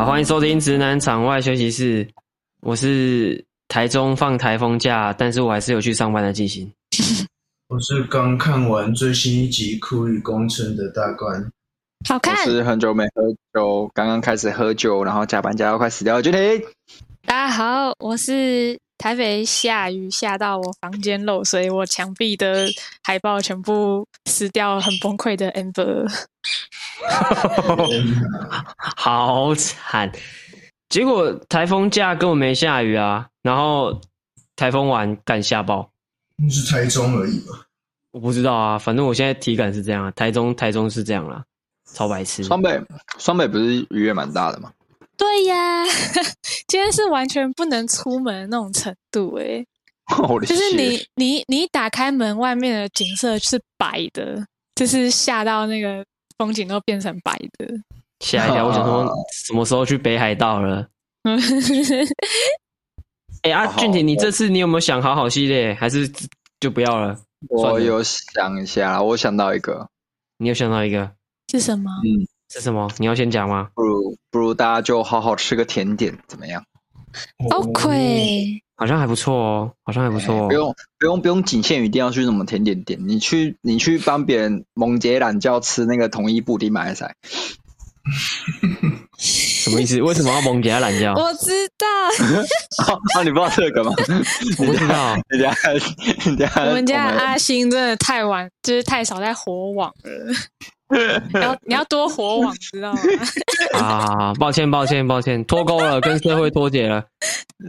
好，欢迎收听《直男场外休息室》，我是台中放台风假，但是我还是有去上班的季星。我是刚看完最新一集《苦与共存》的大官，好看。我是很久没喝酒，刚刚开始喝酒，然后加班加到快死掉的君婷。大家好，我是台北下雨下到我房间漏水，我墙壁的海报全部撕掉，很崩溃的 Amber。好惨！结果台风假根本没下雨啊，然后台风完干下暴。那是台中而已吧？我不知道啊，反正我现在体感是这样啊。台中，台中是这样啦，超白痴。双北，双北不是雨也蛮大的吗？对呀，今天是完全不能出门那种程度哎。就是你，你，你打开门，外面的景色是白的，就是下到那个风景都变成白的。吓一跳，我想说什么时候去北海道了？哎、欸、啊，俊廷，你这次你有没有想好好系列，还是就不要了？我有想一下，我想到一个，你有想到一个是什么？嗯，是什么？你要先讲吗？不如不如大家就好好吃个甜点，怎么样？OK，好像还不错哦，好像还不错、哦欸。不用不用不用，仅限于一定要去什么甜点店，你去你去帮别人蒙杰懒觉吃那个统一布丁买菜。什么意思？为什么要蒙给他懒觉？我知道。啊，你不知道这个吗？我不知道。你家，你家，我们家阿星真的太晚，就是太少在火网了。你要你要多活网，知道吗？啊，抱歉抱歉抱歉，脱钩了，跟社会脱节了。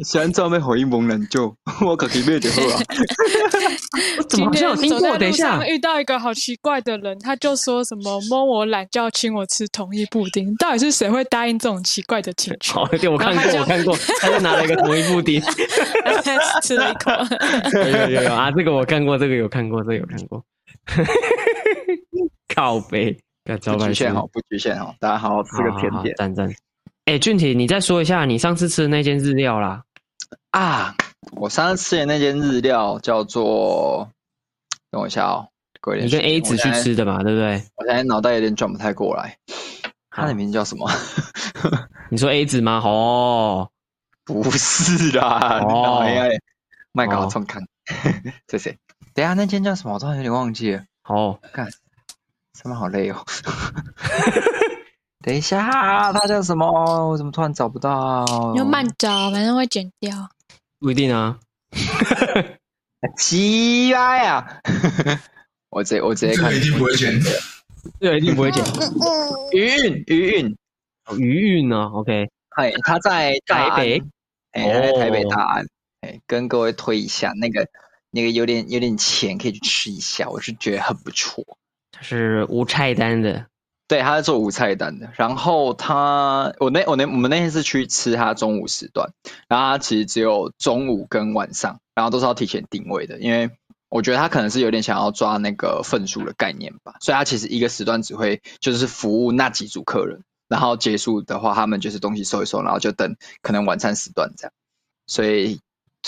现在被回应蒙人 就我可别点喝了。怎么好像有听过？等一下，遇到一个好奇怪的人，他就说什么摸我懒觉，请我吃同一布丁。到底是谁会答应这种奇怪的请求？好，对，我看过，我看过，他就拿了一个同一布丁，吃了一口。有有有有啊，这个我看过，这个有看过，这个有看过。靠北，不局限好，不局限好，大家好好吃个甜点，赞赞。哎，俊体，你再说一下你上次吃的那间日料啦。啊，我上次吃的那间日料叫做，等我一下哦，贵一点。你跟 A 子去吃的嘛，对不对？我现在脑袋有点转不太过来，他的名字叫什么？你说 A 子吗？哦，不是啦，哦，麦搞重看，谢谢。等下那间叫什么？我突然有点忘记了。好，看。他们好累哦！等一下，他叫什么？我怎么突然找不到？你就慢找，反正会剪掉。不一定啊。奇怪呀！我直接我直接看，这个一定不会剪掉。这个一定不会剪。余韵余韵余韵呢？OK，嗨，他在台北，哎，他在台北大安。哎、oh.，跟各位推一下，那个那个有点有点钱，可以去吃一下，我是觉得很不错。是无菜单的，对，他在做无菜单的。然后他，我那我那我们那天是去吃他中午时段，然后他其实只有中午跟晚上，然后都是要提前定位的，因为我觉得他可能是有点想要抓那个份数的概念吧，所以他其实一个时段只会就是服务那几组客人，然后结束的话，他们就是东西收一收，然后就等可能晚餐时段这样，所以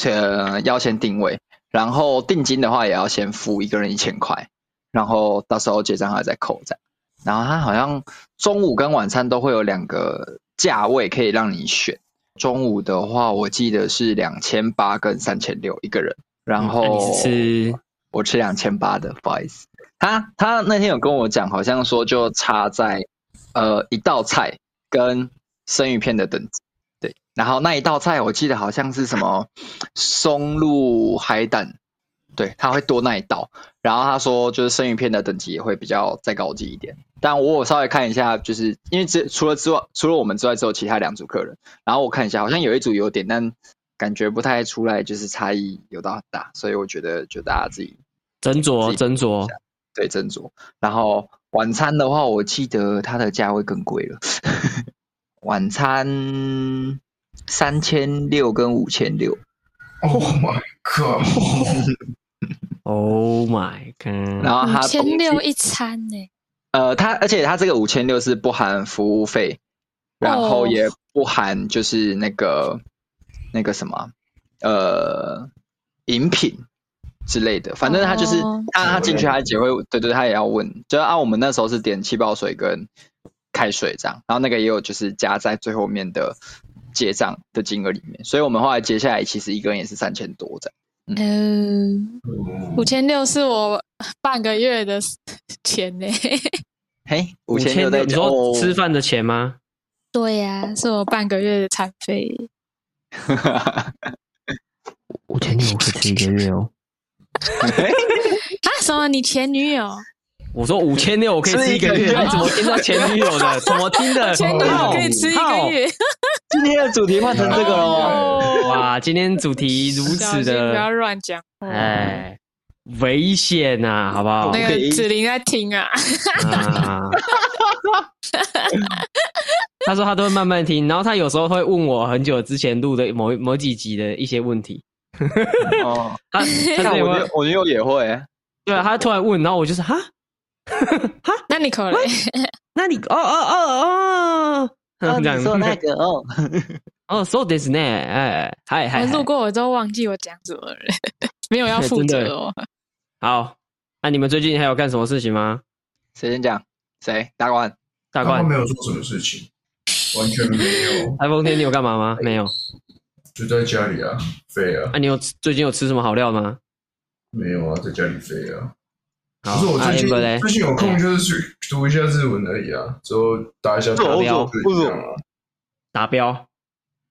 呃要先定位，然后定金的话也要先付一个人一千块。然后到时候结账还再扣账，然后他好像中午跟晚餐都会有两个价位可以让你选。中午的话，我记得是两千八跟三千六一个人。然后吃我吃两千八的，不好意思。他他那天有跟我讲，好像说就差在呃一道菜跟生鱼片的等级。对，然后那一道菜我记得好像是什么松露海胆。对，他会多那一道，然后他说就是生鱼片的等级也会比较再高级一点。但我有稍微看一下，就是因为这除了之外，除了我们之外，只有其他两组客人。然后我看一下，好像有一组有点，但感觉不太出来，就是差异有到很大。所以我觉得就大家自己斟酌斟酌，对斟酌。然后晚餐的话，我记得它的价位更贵了，晚餐三千六跟五千六。Oh my god！Oh my god！然后他五千六一餐呢？呃，他而且他这个五千六是不含服务费，然后也不含就是那个、oh. 那个什么呃饮品之类的，反正他就是、oh. 他他进去他也会对对，他也要问，就是啊，我们那时候是点气泡水跟开水这样，然后那个也有就是加在最后面的结账的金额里面，所以我们后来接下来其实一个人也是三千多这样。嗯，五千六是我半个月的钱呢。嘿，五千六在你说吃饭的钱吗？对呀、啊，是我半个月的餐费。五千六可以吃一个月哦。啊？什么？你前女友？我说五千六我可以吃一个月，你怎么听到前女友的？怎么听的？前女友可以吃一个月。今天的主题换成这个了吗？哇，今天主题如此的，不要乱讲。哎，危险呐，好不好？那个子林在听啊。他说他都会慢慢听，然后他有时候会问我很久之前录的某某几集的一些问题。哦，他他我我女友也会，对啊，他突然问，然后我就是哈。哈，那你可能，那你哦哦哦哦，这样说那个哦 哦，so this 呢？哎，嗨嗨，路过我都忘记我讲什么了，没有要负责哦。好，那你们最近还有干什么事情吗？谁先讲？谁？大官，大官没有做什么事情，完全没有。台风天你有干嘛吗？没有，就在家里啊，废啊。那你有最近有吃什么好料吗？没有啊，在家里废啊。好不是我最近、啊、最近有空就是去读一下日文而已啊，之后打一下打标，不啊。打标。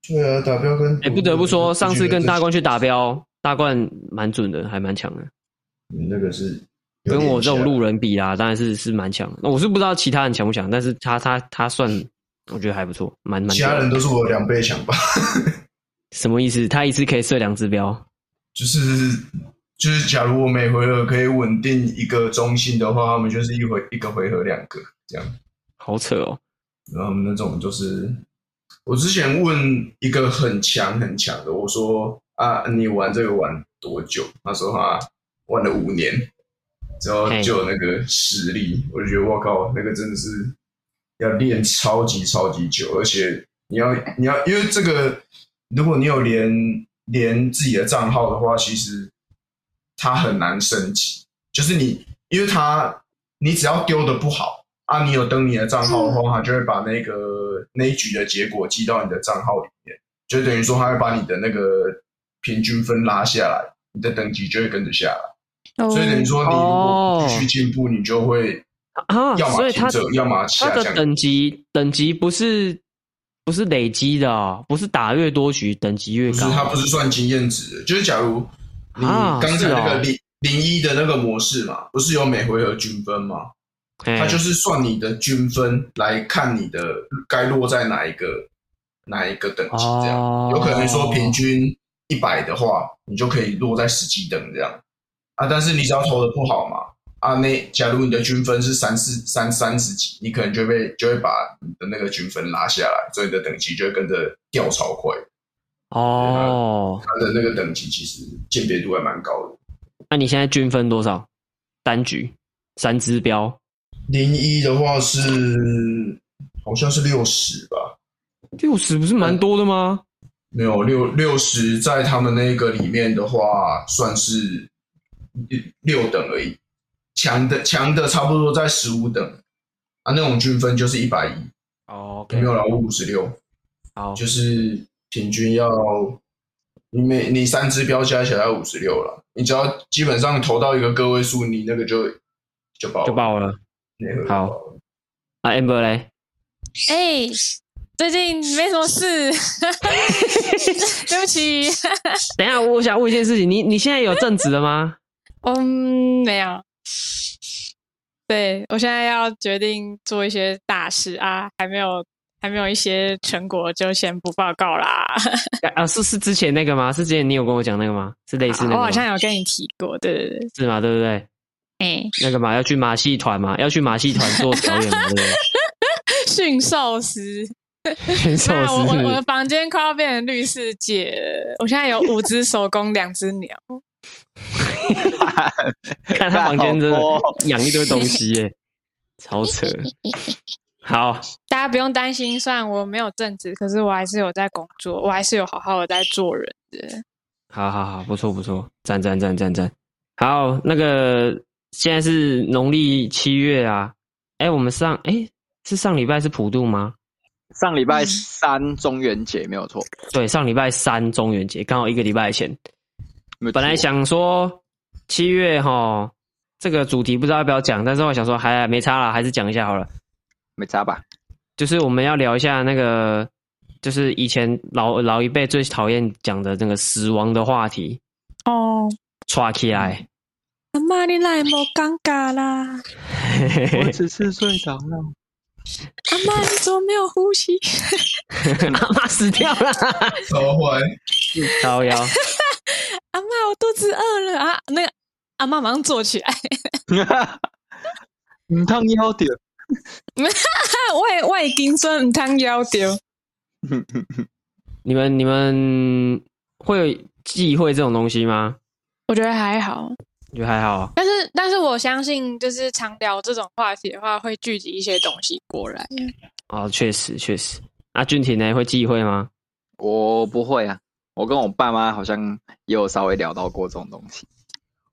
对啊，打标跟哎、欸，不得不说，上次跟大冠去打标，大冠蛮准的，还蛮强的。你那个是跟我这种路人比啦，当然是是蛮强的。那我是不知道其他人强不强，但是他他他算，我觉得还不错，蛮蛮。其他人都是我两倍强吧？什么意思？他一次可以射两只标？就是。就是假如我每回合可以稳定一个中心的话，他们就是一回一个回合两个这样，好扯哦。然后那种就是，我之前问一个很强很强的，我说啊，你玩这个玩多久？他说他玩了五年，然后就有那个实力。我就觉得我靠，那个真的是要练超级超级久，而且你要你要因为这个，如果你有连连自己的账号的话，其实。它很难升级，就是你，因为它你只要丢的不好啊，你有登你的账号的话，它就会把那个那一局的结果记到你的账号里面，就等于说它会把你的那个平均分拉下来，你的等级就会跟着下来。所以等于说你如果继续进步，你就会啊，要么停着，要么下降。它的等级等级不是不是累积的哦，不是打越多局等级越高。不是，它不是算经验值，就是假如。你刚才那个零零一的那个模式嘛，不是有每回合均分吗？它就是算你的均分来看你的该落在哪一个哪一个等级这样。有可能说平均一百的话，你就可以落在十几等这样啊。但是你只要投的不好嘛，啊，那假如你的均分是三四三三十几，你可能就被就会把你的那个均分拉下来，所以你的等级就会跟着掉超快。哦，他的那个等级其实鉴别度还蛮高的。那你现在均分多少？单局三支标，零一的话是好像是六十吧？六十不是蛮多的吗？没有六六十，在他们那个里面的话，算是六等而已。强的强的差不多在十五等啊，那种均分就是一百一。哦，没有了，我五十六。好，就是。平均要你每你三支标加起来要五十六了，你只要基本上投到一个个位数，你那个就就爆就爆了。好，啊，Amber 嘞？哎，最近没什么事，对不起。等一下，我想问一件事情，你你现在有正职了吗？嗯，没有。对，我现在要决定做一些大事啊，还没有。还没有一些成果，就先不报告啦。啊，是是之前那个吗？是之前你有跟我讲那个吗？是类似那个？我好像有跟你提过，对对对，是吗？对不对？哎、欸，那个嘛，要去马戏团嘛，要去马戏团做表演嘛，对不对？驯兽师，驯兽师，我我的房间快要变成绿世界了。我现在有五只手工，两只鸟。看他房间真的养一堆东西耶，超扯。好，大家不用担心。虽然我没有正职，可是我还是有在工作，我还是有好好的在做人的。好好好，不错不错，赞赞赞赞赞。好，那个现在是农历七月啊，哎，我们上哎是上礼拜是普渡吗？上礼拜三中元节没有错。对，上礼拜三中元节刚好一个礼拜前。本来想说七月哈，这个主题不知道要不要讲，但是我想说还没差了，还是讲一下好了。没差吧？就是我们要聊一下那个，就是以前老老一辈最讨厌讲的那个死亡的话题哦。抓起来，阿妈你来莫尴尬啦，我只是睡着了。阿妈你怎么没有呼吸？阿妈死掉了，超坏，超妖。阿妈我肚子饿了啊！那个阿妈马上坐起来，唔烫腰掉。外外金孙唔烫腰掉。你们你们会忌讳这种东西吗？我觉得还好，我觉得还好。但是但是我相信，就是常聊这种话题的话，会聚集一些东西过来。哦，确实确实。阿俊廷呢？会忌讳吗？我不会啊，我跟我爸妈好像也有稍微聊到过这种东西。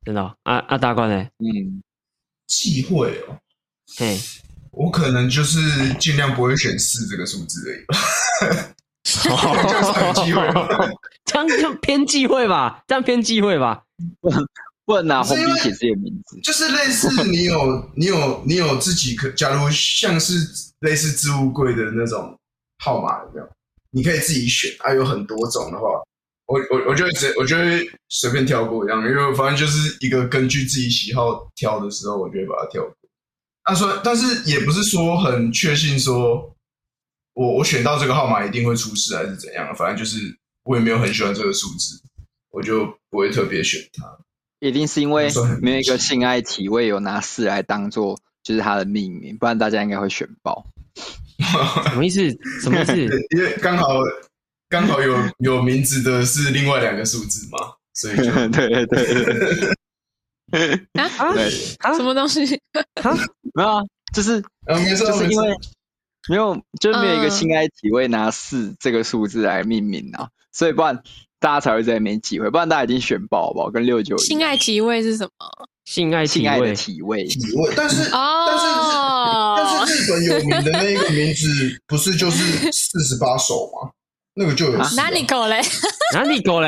真的、哦？阿阿大官呢？嗯，忌讳哦。嘿。我可能就是尽量不会选四这个数字而已吧。这样很忌讳，这样就偏忌讳吧？这样偏忌讳吧？不能不能拿红笔写自己的名字，就是类似你有你有你有自己可，假如像是类似置物柜的那种号码这样，你可以自己选，还、啊、有很多种的话，我我我就会直我就会随便跳过一样，因为反正就是一个根据自己喜好挑的时候，我就会把它挑过。他说，但是也不是说很确信，说我我选到这个号码一定会出事还是怎样，反正就是我也没有很喜欢这个数字，我就不会特别选它。一定是因为没有一个性爱体位有拿四来当做就是它的命名，不然大家应该会选爆。什么意思？什么意思？因为刚好刚好有有名字的是另外两个数字嘛，所以就对 对对。啊啊！什么东西？啊，没有啊，就是就是因为没有，就是没有一个性爱体位拿四这个数字来命名啊，所以不然大家才会在那边忌讳，不然大家已经选爆好不好？跟六九一。性爱体位是什么？性爱性爱的体位体位，但是但是但是日本有名的那个名字不是就是四十八首吗？那个就有哪里狗嘞？哪里狗嘞？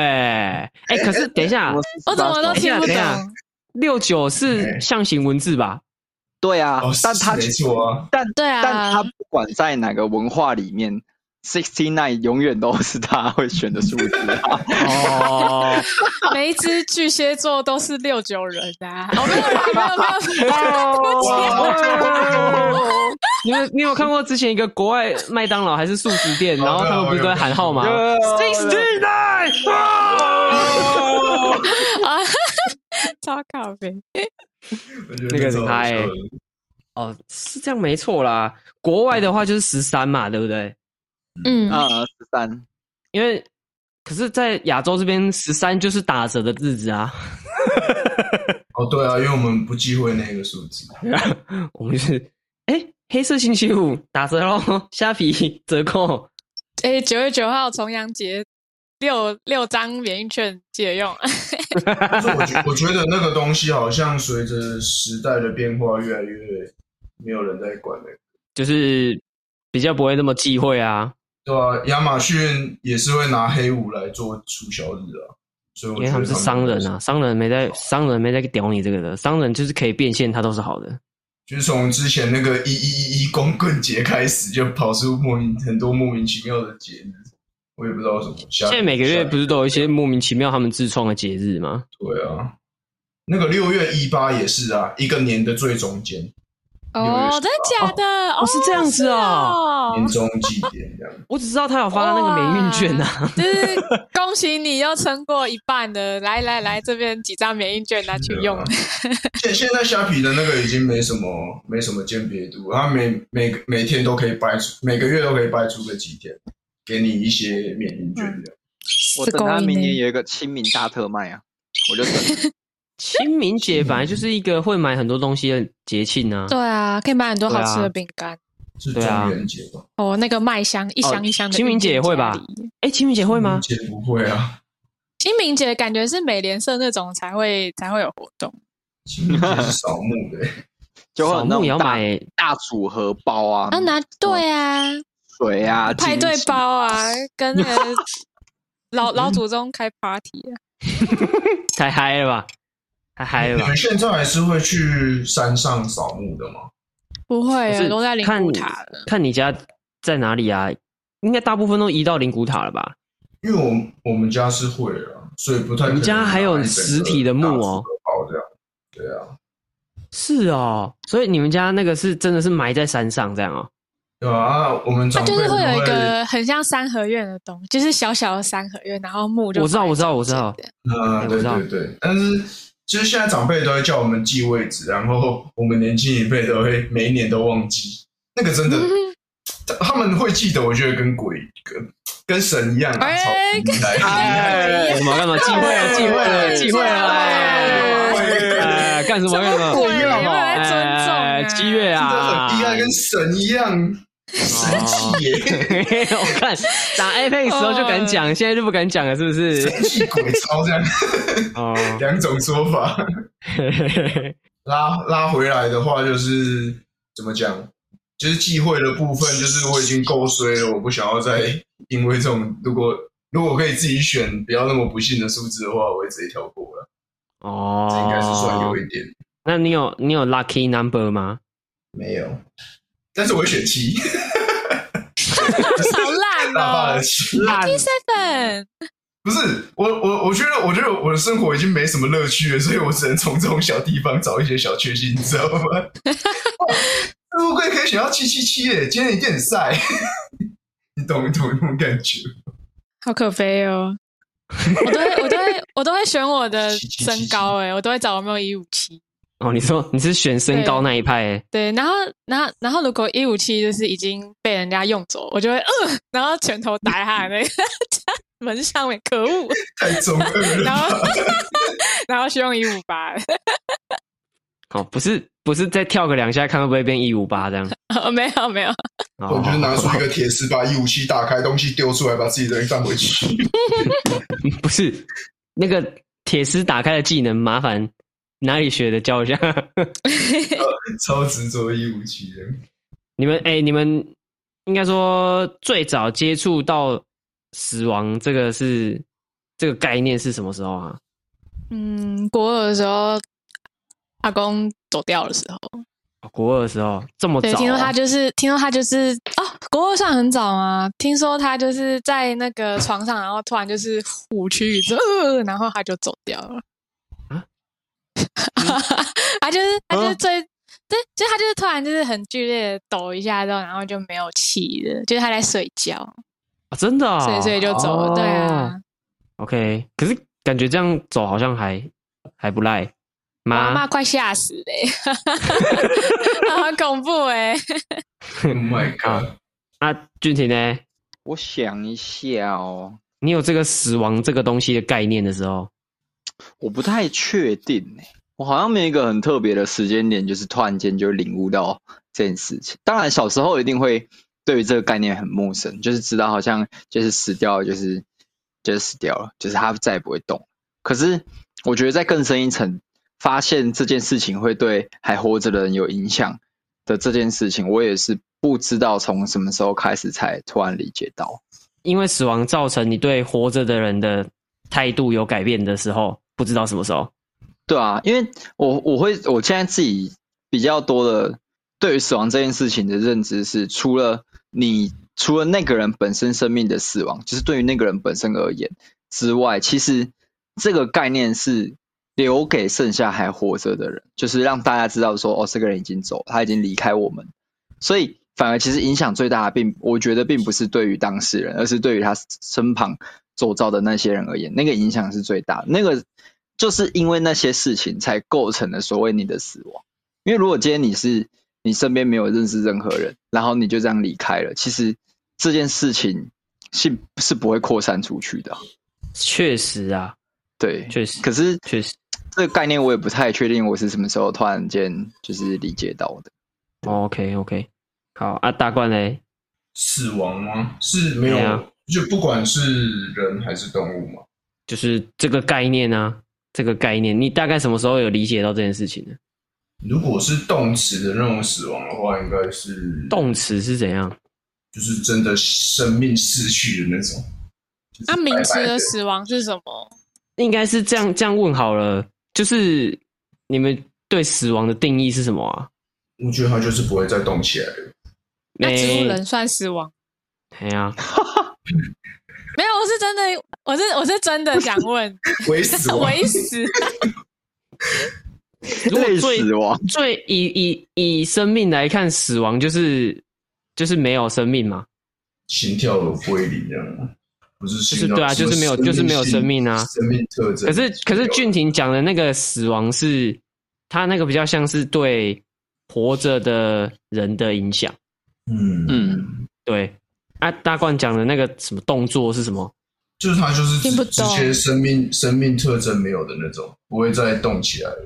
哎，可是等一下，我怎么都听不懂。六九是象形文字吧？对啊，哦、但他没错啊，但对啊，但他不管在哪个文化里面，sixty nine 永远都是他会选的数字啊。哦，每一只巨蟹座都是六九人啊！没有没有没有，你们你有看过之前一个国外麦当劳还是速食店，然后他们不是都在喊号吗？sixty nine 啊！超靠北，那个是他哎，哦，是这样没错啦。国外的话就是十三嘛，对不对？嗯啊，十三。因为可是，在亚洲这边，十三就是打折的日子啊。哦，对啊，因为我们不忌讳那个数字，我们是哎、欸，黑色星期五打折喽，虾皮折扣。哎、欸，九月九号重阳节。六六张免运券借用。但是我觉我觉得那个东西好像随着时代的变化，越来越没有人在管了，就是比较不会那么忌讳啊。对啊，亚马逊也是会拿黑五来做促销日啊，所以因为他们是商人啊，商人没在商人没在屌你这个的，商人就是可以变现，他都是好的。就是从之前那个一一一一光棍节开始，就跑出莫名很多莫名其妙的节日。我也不知道什么。现在每个月不是都有一些莫名其妙他们自创的节日吗？对啊，那个六月一八也是啊，一个年的最中间。哦，真的假的？哦，是这样子哦，年终祭典这样。我只知道他有发那个免运券啊，就是恭喜你又撑过一半的，来来来，这边几张免运券拿去用。现现在虾皮的那个已经没什么没什么鉴别度，他每每每天都可以掰出，每个月都可以掰出个几天。给你一些免运券的，我等他明年有一个清明大特卖啊，我就等。清明节本来就是一个会买很多东西的节庆啊。对啊，可以买很多好吃的饼干。是中元节吧？哦，那个麦香一箱一箱的。清明节也会吧？哎，清明节会吗？清明节不会啊。清明节感觉是美联社那种才会才会有活动。清明节是扫墓的。就会有那种大大组合包啊，啊拿对啊，水啊，派对包啊，跟那个老老祖宗开 party 啊，太嗨了吧，太嗨了吧！你们现在还是会去山上扫墓的吗？不会，啊都在灵骨塔看，看你家在哪里啊？应该大部分都移到灵骨塔了吧？因为我我们家是会了，所以不太。你家还有实体的墓哦？这样，对啊，是哦，所以你们家那个是真的是埋在山上这样哦？对啊，我们它就是会有一个很像三合院的东西，就是小小的三合院，然后木就我知道，我知道，我知道，嗯，对对对，但是其实现在长辈都会叫我们记位置，然后我们年轻一辈都会每一年都忘记，那个真的。他们会记得，我觉得跟鬼跟跟神一样啊！哎，干什么干嘛？忌讳了，忌讳了，忌讳了！哎，干什么干什么？鬼有没有在尊重？七月啊，很厉害，跟神一样神奇耶！我看打 Apex 时候就敢讲，现在就不敢讲了，是不是？神奇鬼超这样哦，两种说法。拉拉回来的话，就是怎么讲？就是忌讳的部分，就是我已经够衰了，我不想要再因为这种，如果如果可以自己选，不要那么不幸的数字的话，我会直接跳过了。哦，这应该是算有一点。那你有你有 lucky number 吗？没有，但是我会选七。好烂哦！lucky seven。不是我我我觉得我觉得我的生活已经没什么乐趣了，所以我只能从这种小地方找一些小确幸，你知道吗？乌龟可以选到七七七耶，今天一定很晒，你懂不懂那种感觉？好可悲哦！我都会，我都会，我都会选我的身高哎，我都会找我没有一五七。哦，你说你是选身高那一派哎？对，然后，然后，然后如果一五七就是已经被人家用走，我就会嗯，然后拳头打在他的那个 门上面，可恶，太中二了。然后，然后用一五八。哦，不是，不是再跳个两下，看会不会变一五八这样？哦，没有，没有。我就是拿出一个 铁丝，把一五七打开，东西丢出来，把自己的人放回去。不是，那个铁丝打开的技能，麻烦哪里学的教一下。超执着一五七的。你们哎、欸，你们应该说最早接触到死亡这个是这个概念是什么时候啊？嗯，国二的时候。阿公走掉的时候，国二的时候这么早、啊？对，听说他就是，听说他就是哦，国二算很早吗？听说他就是在那个床上，然后突然就是虎躯宇宙，然后他就走掉了。啊？他就是他就是最、啊、对，就他就是突然就是很剧烈的抖一下之后，然后就没有气了，就是他在睡觉啊，真的、哦，所以所以就走了。哦、对啊，OK，可是感觉这样走好像还还不赖。妈妈快吓死嘞！好恐怖哎！Oh my god！啊，俊廷呢？我想一下哦，你有这个死亡这个东西的概念的时候，我不太确定哎。我好像没有一个很特别的时间点，就是突然间就领悟到这件事情。当然，小时候一定会对于这个概念很陌生，就是知道好像就是死掉了，就是就是死掉了，就是他再也不会动。可是我觉得在更深一层。发现这件事情会对还活着的人有影响的这件事情，我也是不知道从什么时候开始才突然理解到。因为死亡造成你对活着的人的态度有改变的时候，不知道什么时候。对啊，因为我我会我现在自己比较多的对于死亡这件事情的认知是，除了你除了那个人本身生命的死亡，就是对于那个人本身而言之外，其实这个概念是。留给剩下还活着的人，就是让大家知道说，哦，这个人已经走，他已经离开我们。所以，反而其实影响最大的并，我觉得并不是对于当事人，而是对于他身旁周遭的那些人而言，那个影响是最大的。那个就是因为那些事情才构成了所谓你的死亡。因为如果今天你是你身边没有认识任何人，然后你就这样离开了，其实这件事情是是不会扩散出去的。确实啊，对，确实，可是确实。这个概念我也不太确定，我是什么时候突然间就是理解到的。OK OK，好啊，大冠嘞，死亡吗？是没有，啊、就不管是人还是动物嘛，就是这个概念啊，这个概念，你大概什么时候有理解到这件事情呢？如果是动词的那种死亡的话，应该是动词是怎样？就是真的生命逝去的那种。那名词的死亡是什么？应该是这样这样问好了，就是你们对死亡的定义是什么啊？我觉得它就是不会再动起来了。那植物人算死亡？对呀。没有，我是真的，我是我是真的想问，为死为死。如果最死亡，最以以以生命来看，死亡就是就是没有生命嘛？心跳有归零这样吗？不是，就是对啊，就是没有，就是没有生命啊。生命特征。可是可是俊廷讲的那个死亡是，他那个比较像是对活着的人的影响。嗯嗯，对。啊，大冠讲的那个什么动作是什么？就是他就是直直接生命生命特征没有的那种，不会再动起来的，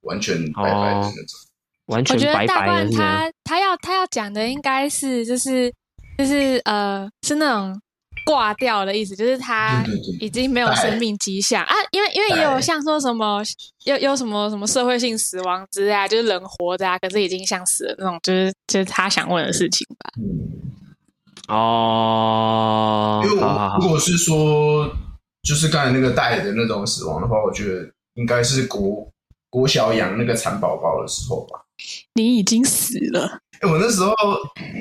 完全白白的那种，哦、完全白白的。我觉得大冠他他要他要讲的应该是就是就是呃是那种挂掉的意思，就是他已经没有生命迹象。啊，因为因为也有像说什么有有什么什么社会性死亡之类啊，就是人活着啊，可是已经像死了那种，就是就是他想问的事情吧。嗯哦，因为我如果是说，就是刚才那个带的那种死亡的话，我觉得应该是国国小养那个蚕宝宝的时候吧。你已经死了。哎，我那时候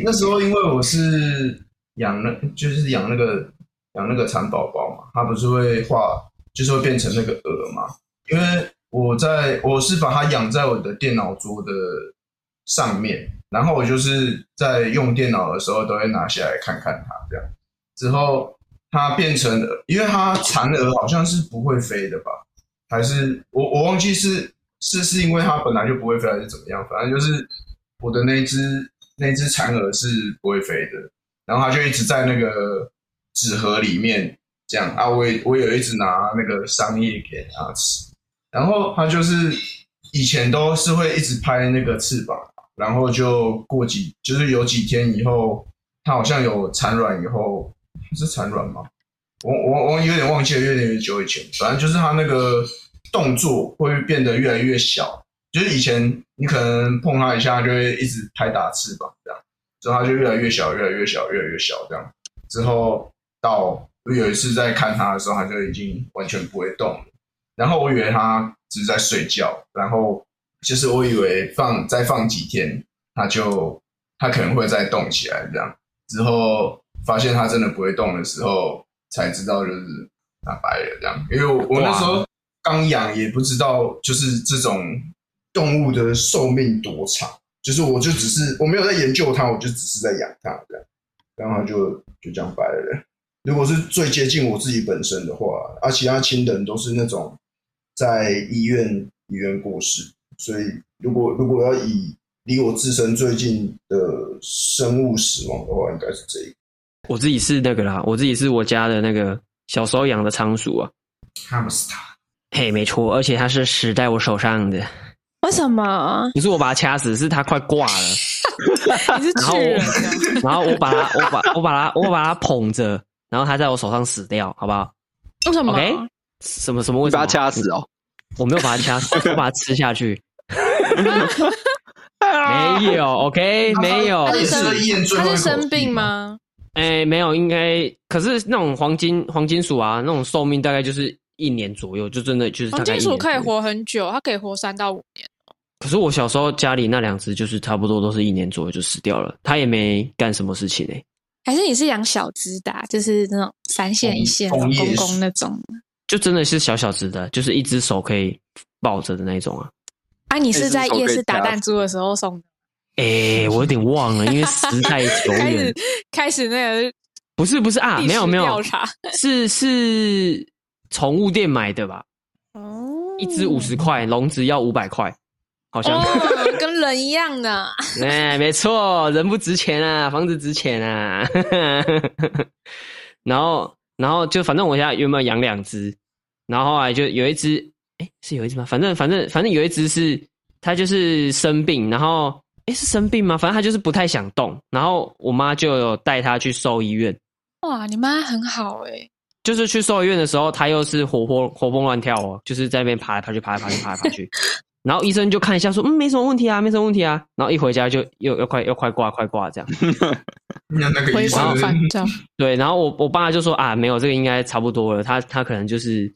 那时候因为我是养那，就是养那个养那个蚕宝宝嘛，它不是会化，就是会变成那个蛾嘛。因为我在我是把它养在我的电脑桌的上面，然后我就是在用电脑的时候都会拿下来看看它，这样之后它变成，因为它蚕蛾好像是不会飞的吧？还是我我忘记是是是因为它本来就不会飞还是怎么样？反正就是我的那只那只蚕蛾是不会飞的，然后它就一直在那个纸盒里面这样啊，我也我有一直拿那个桑叶给它吃，然后它就是以前都是会一直拍那个翅膀。然后就过几，就是有几天以后，它好像有产卵以后，是产卵吗？我我我有点忘记了，有点久以前，反正就是它那个动作会变得越来越小，就是以前你可能碰它一下就会一直拍打翅膀这样，之后它就越来越小，越来越小，越来越小这样。之后到有一次在看它的时候，它就已经完全不会动了。然后我以为它只是在睡觉，然后。其实我以为放再放几天，它就它可能会再动起来，这样之后发现它真的不会动的时候，才知道就是它白了这样。因为我我那时候刚养，也不知道就是这种动物的寿命多长，就是我就只是我没有在研究它，我就只是在养它这样，然后就就这样白了。如果是最接近我自己本身的话，而、啊、其他亲人都是那种在医院医院过世。所以，如果如果要以离我自身最近的生物死亡的话，应该是这一个。我自己是那个啦，我自己是我家的那个小时候养的仓鼠啊，哈姆斯塔。嘿，没错，而且它是死在我手上的。为什么？不是我把它掐死，是它快挂了。你是巨人啊。然后我把它，我把我把它，我把它捧着，然后它在我手上死掉，好不好？为什么？OK？什么什么？为什么？把它掐死哦？我没有把它掐死，我把它吃下去。没有，OK，没有。他是生，他是生病吗？哎、欸，没有，应该。可是那种黄金黄金鼠啊，那种寿命大概就是一年左右，就真的就是。黄金鼠可以活很久，它可以活三到五年。可是我小时候家里那两只就是差不多都是一年左右就死掉了，它也没干什么事情哎、欸。还是你是养小只的、啊，就是那种三线一线公公那种？就真的是小小只的，就是一只手可以抱着的那种啊。啊，你是在夜市打弹珠的时候送的？哎、欸，我有点忘了，因为时太 久远。开始开始那个不是不是啊，没有没有，是是宠物店买的吧？哦，一只五十块，笼子要五百块，好像、哦、跟人一样的。哎、欸，没错，人不值钱啊，房子值钱啊。然后然后就反正我家原本养两只，然后后来就有一只。哎，是有一只吗？反正反正反正有一只是它就是生病，然后哎是生病吗？反正它就是不太想动，然后我妈就有带它去兽医院。哇，你妈很好哎！就是去兽医院的时候，它又是活泼活蹦乱跳哦，就是在那边爬来爬去，爬来爬去，爬来爬去。然后医生就看一下说，嗯，没什么问题啊，没什么问题啊。然后一回家就又又快又快挂快挂这样。那那个医生对，然后我我爸就说啊，没有这个应该差不多了，他他可能就是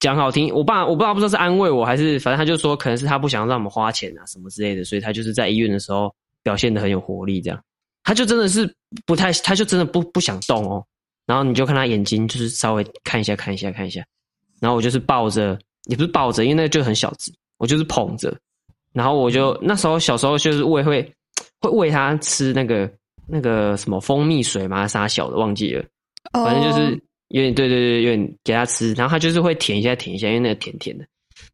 讲好听。我爸我不知道不知道是安慰我还是，反正他就说可能是他不想让我们花钱啊什么之类的，所以他就是在医院的时候表现的很有活力这样。他就真的是不太，他就真的不不想动哦。然后你就看他眼睛，就是稍微看一下看一下看一下。然后我就是抱着，也不是抱着，因为那个就很小只，我就是捧着。然后我就那时候小时候就是喂会会喂他吃那个那个什么蜂蜜水嘛，啥小的忘记了，反正就是有点对对对，有点给他吃。然后他就是会舔一下舔一下，因为那个甜甜的。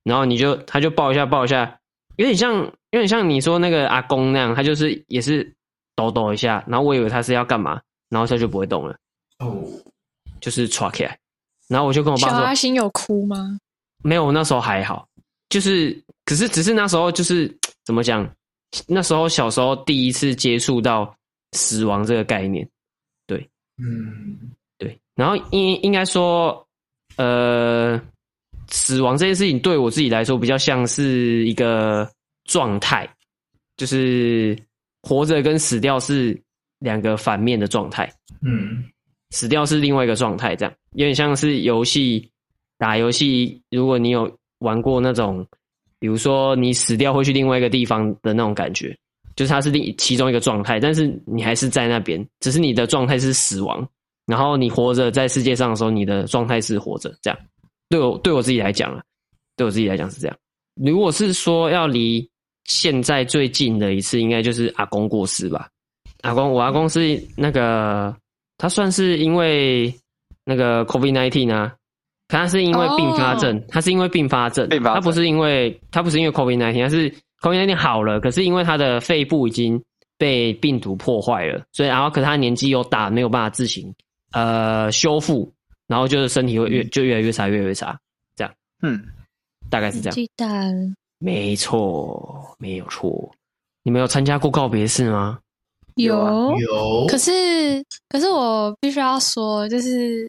然后你就他就抱一下抱一下，有点像有点像你说那个阿公那样，他就是也是。抖抖一下，然后我以为他是要干嘛，然后他就不会动了。哦，就是抓起来，然后我就跟我爸说：“小阿星有哭吗？”没有，那时候还好。就是，可是只是那时候就是怎么讲？那时候小时候第一次接触到死亡这个概念。对，嗯，对。然后应应该说，呃，死亡这件事情对我自己来说比较像是一个状态，就是。活着跟死掉是两个反面的状态，嗯，死掉是另外一个状态，这样有点像是游戏打游戏，如果你有玩过那种，比如说你死掉会去另外一个地方的那种感觉，就是它是另其中一个状态，但是你还是在那边，只是你的状态是死亡，然后你活着在世界上的时候，你的状态是活着，这样对我对我自己来讲啊，对我自己来讲是这样。如果是说要离。现在最近的一次应该就是阿公过世吧？阿公，我阿公是那个，他算是因为那个 COVID-19 啊，可他是因为并发症，oh. 他是因为并发症，他不是因为他不是因为 COVID-19，他是 COVID-19 好了，可是因为他的肺部已经被病毒破坏了，所以然后可是他年纪又大，没有办法自行呃修复，然后就是身体会越就越来越差，越来越差，这样，嗯，大概是这样。没错，没有错。你们有参加过告别式吗？有有。可是，可是我必须要说，就是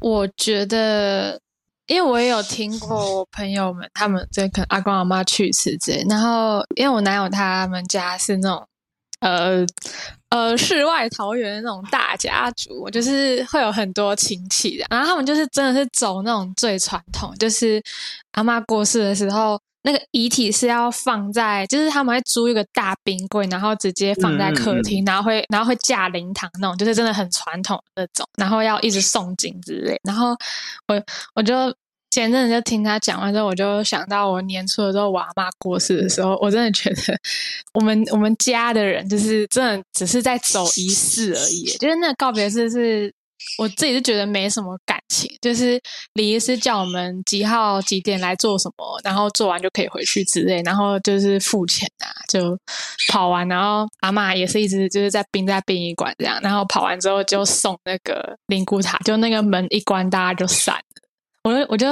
我觉得，因为我也有听过我朋友们他们在可能阿公阿妈去世之类，然后因为我男友他们家是那种。呃呃，世外桃源的那种大家族，就是会有很多亲戚的，然后他们就是真的是走那种最传统，就是阿嬷过世的时候，那个遗体是要放在，就是他们会租一个大冰柜，然后直接放在客厅，嗯、然后会然后会架灵堂那种，就是真的很传统那种，然后要一直诵经之类，然后我我就。前阵子就听他讲完之后，我就想到我年初的时候，我阿妈过世的时候，我真的觉得我们我们家的人就是真的只是在走仪式而已。就是那个告别式是，我自己是觉得没什么感情，就是李医师叫我们几号几点来做什么，然后做完就可以回去之类，然后就是付钱啊，就跑完，然后阿妈也是一直就是在冰在殡仪馆这样，然后跑完之后就送那个灵骨塔，就那个门一关，大家就散了。我就我就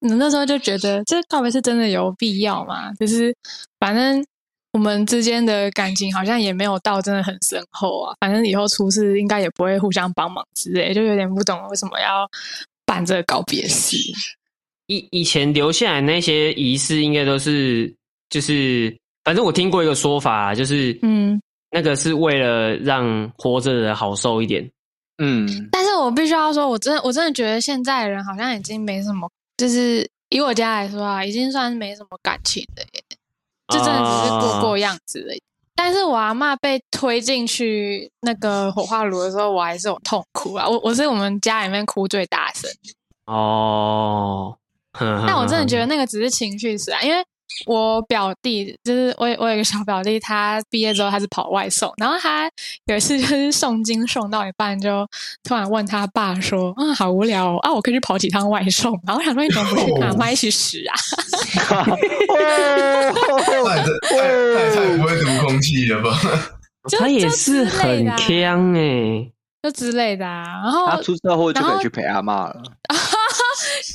那时候就觉得，这告别是真的有必要吗？就是反正我们之间的感情好像也没有到真的很深厚啊。反正以后出事应该也不会互相帮忙之类，就有点不懂为什么要办这个告别式。以以前留下来那些仪式，应该都是就是，反正我听过一个说法，就是嗯，那个是为了让活着的人好受一点。嗯，但是我必须要说，我真的我真的觉得现在的人好像已经没什么，就是以我家来说啊，已经算是没什么感情的耶，就真的只是过过样子而已。啊、但是我阿嬷被推进去那个火化炉的时候，我还是有痛哭啊，我我是我们家里面哭最大声。哦，但我真的觉得那个只是情绪使啊，因为。我表弟就是我，我有一个小表弟，他毕业之后他是跑外送，然后他有一次就是送经送到一半，就突然问他爸说：“啊，好无聊哦啊，我可以去跑几趟外送。”然后我想说：“你怎么不去跟阿妈一起死啊？” 哈哈，太太不会读空气了吧？他也是很强哎，就之类的啊。然后他出车祸就可以去陪阿妈了。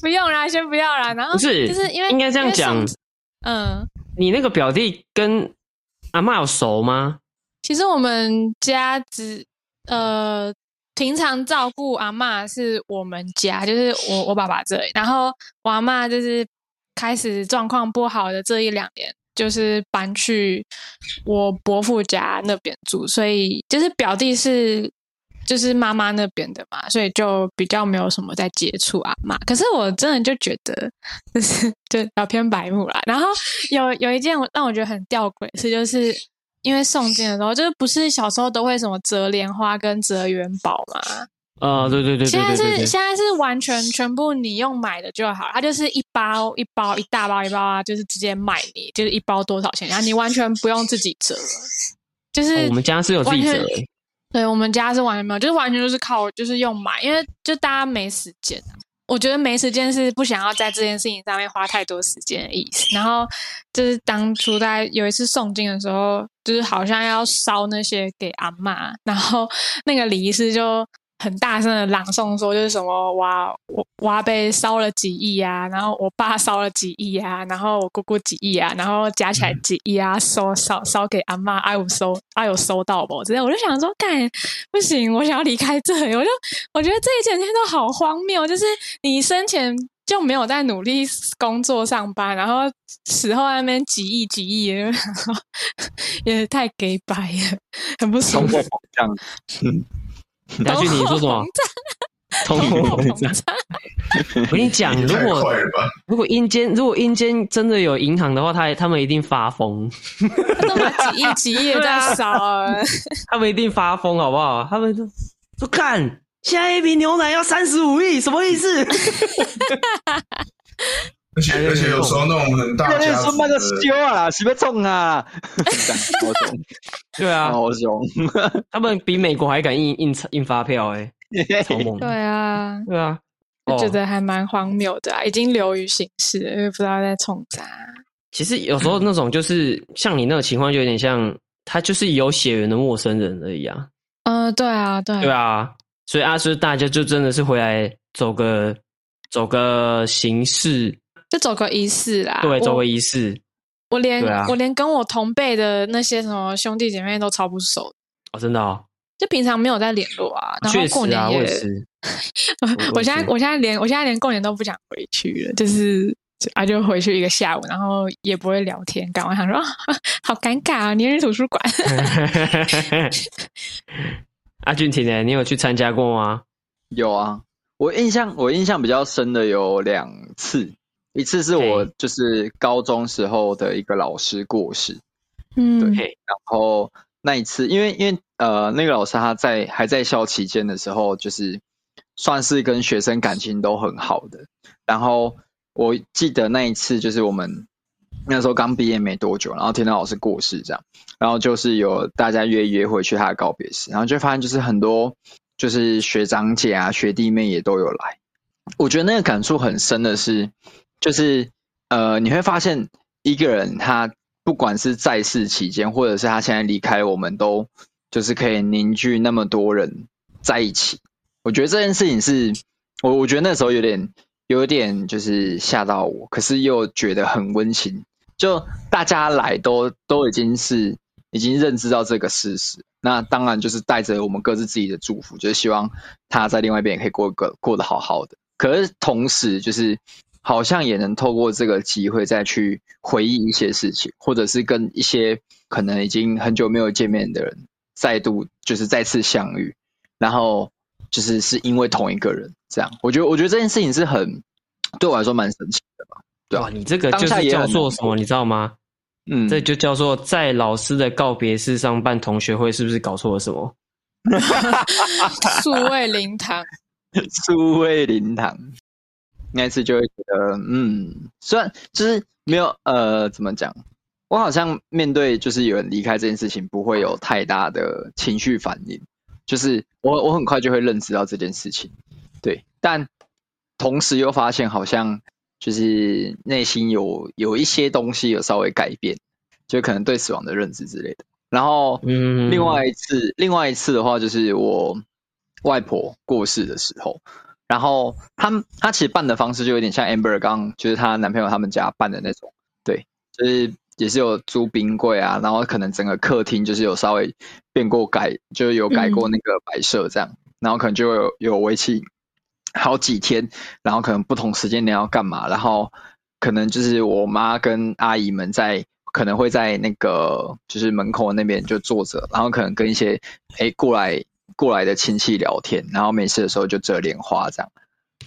不用啦，先不要啦。然后不是，就是因为应该这样讲。嗯，你那个表弟跟阿嬷有熟吗？其实我们家只呃，平常照顾阿嬷是我们家，就是我 我爸爸这里，然后我阿嬷就是开始状况不好的这一两年，就是搬去我伯父家那边住，所以就是表弟是就是妈妈那边的嘛，所以就比较没有什么在接触阿妈。可是我真的就觉得，就是 就比偏白目啦。然后有有一件让我觉得很吊诡的事，就是。因为送经的时候，就是不是小时候都会什么折莲花跟折元宝嘛？啊，对对对，现在是现在是完全全部你用买的就好，它就是一包一包一大包一包啊，就是直接卖你，就是一包多少钱，然后你完全不用自己折，就是我们家是有自己折，对，我们家是完全没有，就是完全就是靠就是用买，因为就大家没时间。我觉得没时间是不想要在这件事情上面花太多时间的意思。然后就是当初在有一次诵经的时候，就是好像要烧那些给阿嬷，然后那个礼仪师就。很大声的朗诵说，就是什么哇，我我阿伯烧了几亿啊，然后我爸烧了几亿啊，然后我姑姑几亿啊，然后加起来几亿啊，收烧烧给阿妈，阿有收阿有收到不？之类，我就想说，干不行，我想要离开这里。我就我觉得这一整天都好荒谬，就是你生前就没有在努力工作上班，然后死后那边几亿几亿，然后 也太给白了，很不爽。大俊，你说什么？通货膨胀。我跟你讲，如果如果阴间如果阴间真的有银行的话，他他们一定发疯。都把几亿几亿在烧，他们一定发疯，好不好？他们就说看，现在一瓶牛奶要三十五亿，什么意思？而且而且有时候那种很大家那个修啊，是不是中啊？对啊，好 凶！他们比美国还敢印印印发票哎，超猛！对啊，对啊，我觉得还蛮荒谬的啊，已经流于形式，因为不知道在冲啥。其实有时候那种就是像你那个情况，就有点像他就是有血缘的陌生人而已啊。嗯，对啊，对，对啊，所以阿叔大家就真的是回来走个走个形式。就走个仪式啦，对，走个仪式。我连、啊、我连跟我同辈的那些什么兄弟姐妹都超不熟哦，真的哦。就平常没有在联络啊，然后过年也。我，我现在我现在连我现在连过年都不想回去了，就是啊，就回去一个下午，然后也不会聊天，干嘛想说 好尴尬啊，年日图书馆。阿俊婷呢？你有去参加过吗？有啊，我印象我印象比较深的有两次。一次是我就是高中时候的一个老师过世，嗯，对，然后那一次，因为因为呃那个老师他在还在校期间的时候，就是算是跟学生感情都很好的。然后我记得那一次就是我们那时候刚毕业没多久，然后听到老师过世这样，然后就是有大家约约回去他的告别式，然后就发现就是很多就是学长姐啊学弟妹也都有来，我觉得那个感触很深的是。就是，呃，你会发现一个人他不管是在世期间，或者是他现在离开，我们都就是可以凝聚那么多人在一起。我觉得这件事情是我，我觉得那时候有点，有点就是吓到我，可是又觉得很温馨。就大家来都都已经是已经认知到这个事实，那当然就是带着我们各自自己的祝福，就是希望他在另外一边也可以过个过得好好的。可是同时就是。好像也能透过这个机会再去回忆一些事情，或者是跟一些可能已经很久没有见面的人再度就是再次相遇，然后就是是因为同一个人这样。我觉得我觉得这件事情是很对我来说蛮神奇的吧？对啊，你这个就是叫做什么？你知道吗？嗯，这就叫做在老师的告别式上办同学会，是不是搞错了什么？数位灵堂，数位灵堂。那一次就会觉得，嗯，虽然就是没有，呃，怎么讲，我好像面对就是有人离开这件事情，不会有太大的情绪反应，就是我我很快就会认知到这件事情，对，但同时又发现好像就是内心有有一些东西有稍微改变，就可能对死亡的认知之类的。然后，嗯，另外一次，另外一次的话，就是我外婆过世的时候。然后他他其实办的方式就有点像 Amber 刚就是她男朋友他们家办的那种，对，就是也是有租冰柜啊，然后可能整个客厅就是有稍微变过改，就是有改过那个摆设这样，然后可能就有有为期好几天，然后可能不同时间你要干嘛，然后可能就是我妈跟阿姨们在可能会在那个就是门口那边就坐着，然后可能跟一些哎过来过来的亲戚聊天，然后没事的时候就折莲花这样，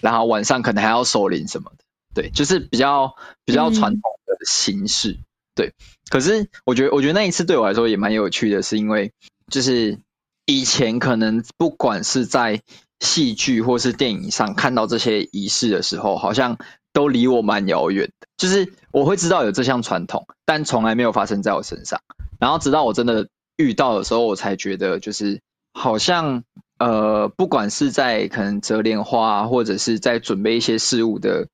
然后晚上可能还要守灵什么的，对，就是比较比较传统的形式，嗯、对。可是我觉得我觉得那一次对我来说也蛮有趣的，是因为就是以前可能不管是在戏剧或是电影上看到这些仪式的时候，好像都离我蛮遥远的。就是我会知道有这项传统，但从来没有发生在我身上。然后直到我真的遇到的时候，我才觉得就是好像呃，不管是在可能折莲花，或者是在准备一些事物的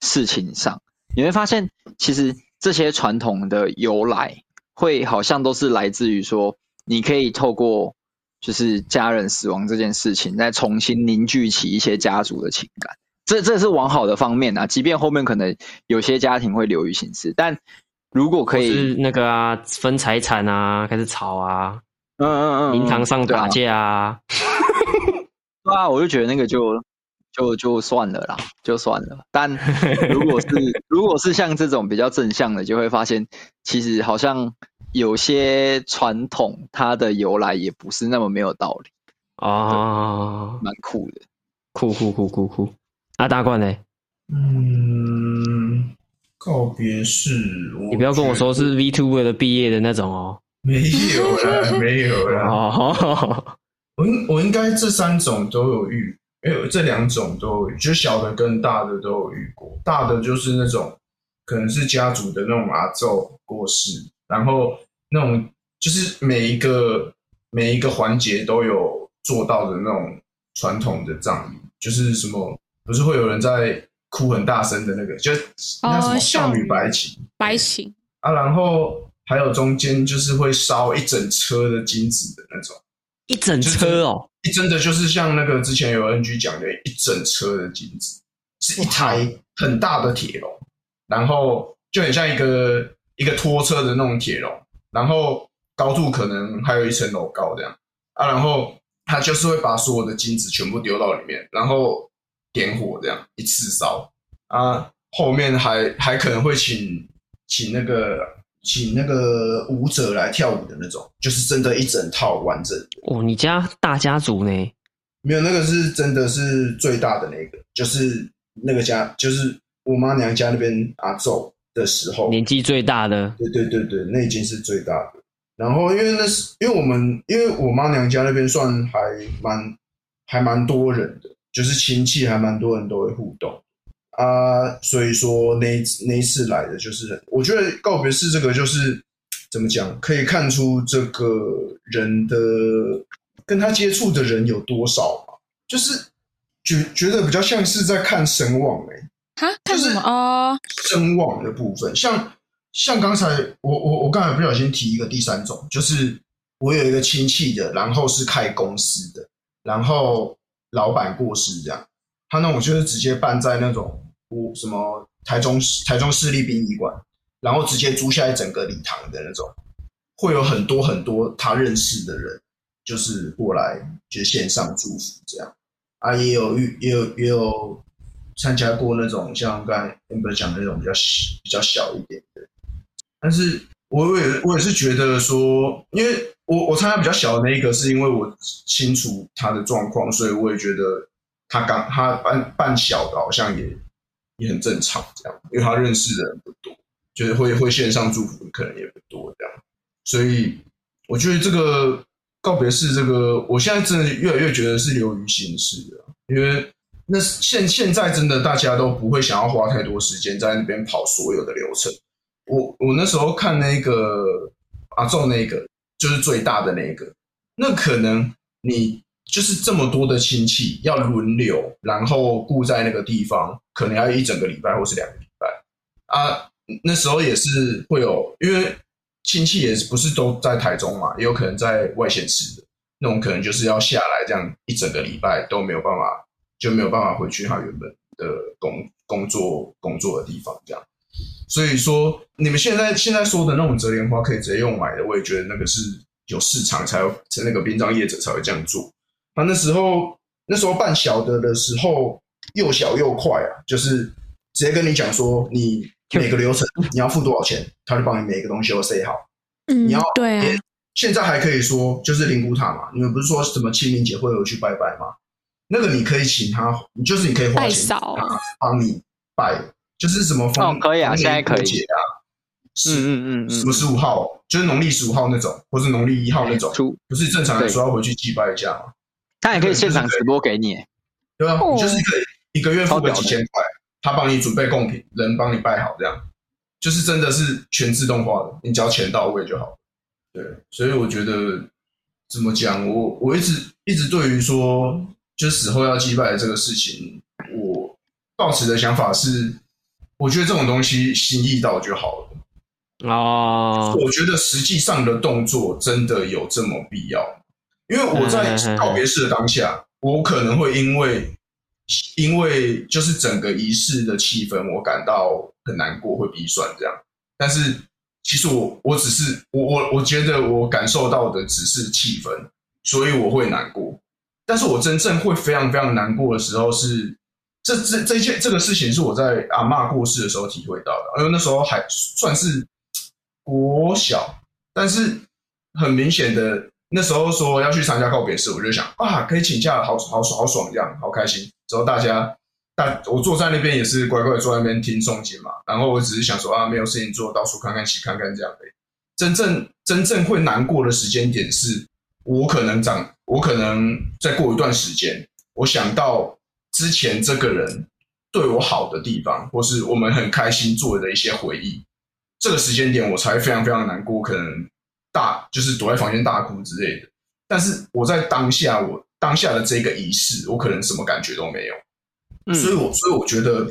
事情上，你会发现其实这些传统的由来，会好像都是来自于说，你可以透过。就是家人死亡这件事情，再重新凝聚起一些家族的情感，这这是往好的方面啊。即便后面可能有些家庭会流于形式，但如果可以是那个啊，分财产啊，开始吵啊，嗯嗯嗯，灵堂上打架啊，对啊，我就觉得那个就就就算了啦，就算了。但如果是 如果是像这种比较正向的，就会发现其实好像。有些传统，它的由来也不是那么没有道理啊，蛮酷的，酷酷酷酷酷。啊，大冠呢？嗯，告别式，你不要跟我说是 VTuber 的毕业的那种哦。没有啦，没有啦。哦，我应我应该这三种都有遇，哎，这两种都有遇，就小的跟大的都有遇过。大的就是那种可能是家族的那种阿祖过世。然后那种就是每一个每一个环节都有做到的那种传统的葬礼，就是什么不是会有人在哭很大声的那个，就那什么少女白琴，白琴啊，然后还有中间就是会烧一整车的金子的那种，一整车哦，一真的就是像那个之前有 NG 讲的，一整车的金子，是一台很大的铁笼，然后就很像一个。一个拖车的那种铁笼，然后高度可能还有一层楼高这样。啊，然后他就是会把所有的金子全部丢到里面，然后点火这样一次烧。啊，后面还还可能会请请那个请那个舞者来跳舞的那种，就是真的一整套完整的哦。你家大家族呢？没有，那个是真的是最大的那个，就是那个家，就是我妈娘家那边阿祖。的时候，年纪最大的，对对对对，那已经是最大的。然后，因为那是因为我们，因为我妈娘家那边算还蛮还蛮多人的，就是亲戚还蛮多人都会互动啊。所以说那那一次来的就是，我觉得告别式这个就是怎么讲，可以看出这个人的跟他接触的人有多少嘛，就是觉觉得比较像是在看声望哎、欸。哈，看什么啊？声望的部分，像像刚才我我我刚才不小心提一个第三种，就是我有一个亲戚的，然后是开公司的，然后老板过世这样，他那种就是直接办在那种什么台中台中市立殡仪馆，然后直接租下一整个礼堂的那种，会有很多很多他认识的人，就是过来就线上祝福这样啊，也有遇也有也有。参加过那种像刚才 Amber 讲的那种比较小比较小一点的，但是我也我也是觉得说，因为我我参加比较小的那一个，是因为我清楚他的状况，所以我也觉得他刚他办办小的，好像也也很正常这样，因为他认识的人不多，就是会会线上祝福的可能也不多这样，所以我觉得这个告别式这个，我现在真的越来越觉得是流于形式的，因为。那现现在真的大家都不会想要花太多时间在那边跑所有的流程。我我那时候看那个阿祖那个就是最大的那个，那可能你就是这么多的亲戚要轮流，然后顾在那个地方，可能要一整个礼拜或是两个礼拜啊。那时候也是会有，因为亲戚也不是都在台中嘛，也有可能在外县市的那种，可能就是要下来这样一整个礼拜都没有办法。就没有办法回去他原本的工工作工作的地方，这样。所以说，你们现在现在说的那种折莲花可以直接用买的，我也觉得那个是有市场才有，那个殡葬业者才会这样做。他那时候那时候办小的的时候，又小又快啊，就是直接跟你讲说，你每个流程你要付多少钱，他就帮你每个东西都塞好。嗯，你要对啊。现在还可以说就是灵骨塔嘛，你们不是说什么清明节会有去拜拜吗？那个你可以请他，就是你可以花钱帮帮你拜，就是什么风、哦、可以啊，现在可以啊，嗯嗯嗯嗯，什么十五号，就是农历十五号那种，或是农历一号那种，不是正常来说要回去祭拜一下吗？他也可以现场直播给你，对啊，你就是可以一个月付个几千块，他帮你准备贡品，人帮你拜好，这样就是真的是全自动化的，你只要钱到位就好。对，所以我觉得怎么讲，我我一直一直对于说就死后要祭拜这个事情，我抱持的想法是，我觉得这种东西心意到就好了。哦，我觉得实际上的动作真的有这么必要？因为我在告别式的当下，我可能会因为因为就是整个仪式的气氛，我感到很难过，会鼻酸这样，但是。其实我我只是我我我觉得我感受到的只是气氛，所以我会难过。但是我真正会非常非常难过的时候是，这这这件这个事情是我在阿嬷过世的时候体会到的，因为那时候还算是国小，但是很明显的那时候说要去参加告别式，我就想啊，可以请假，好好爽好爽这样，好开心。之后大家。但我坐在那边也是乖乖坐在那边听诵经嘛，然后我只是想说啊，没有事情做，到处看看、西看看这样的。真正真正会难过的时间点是，我可能长，我可能再过一段时间，我想到之前这个人对我好的地方，或是我们很开心做的一些回忆，这个时间点我才非常非常难过，可能大就是躲在房间大哭之类的。但是我在当下，我当下的这个仪式，我可能什么感觉都没有。所以我，我所以我觉得，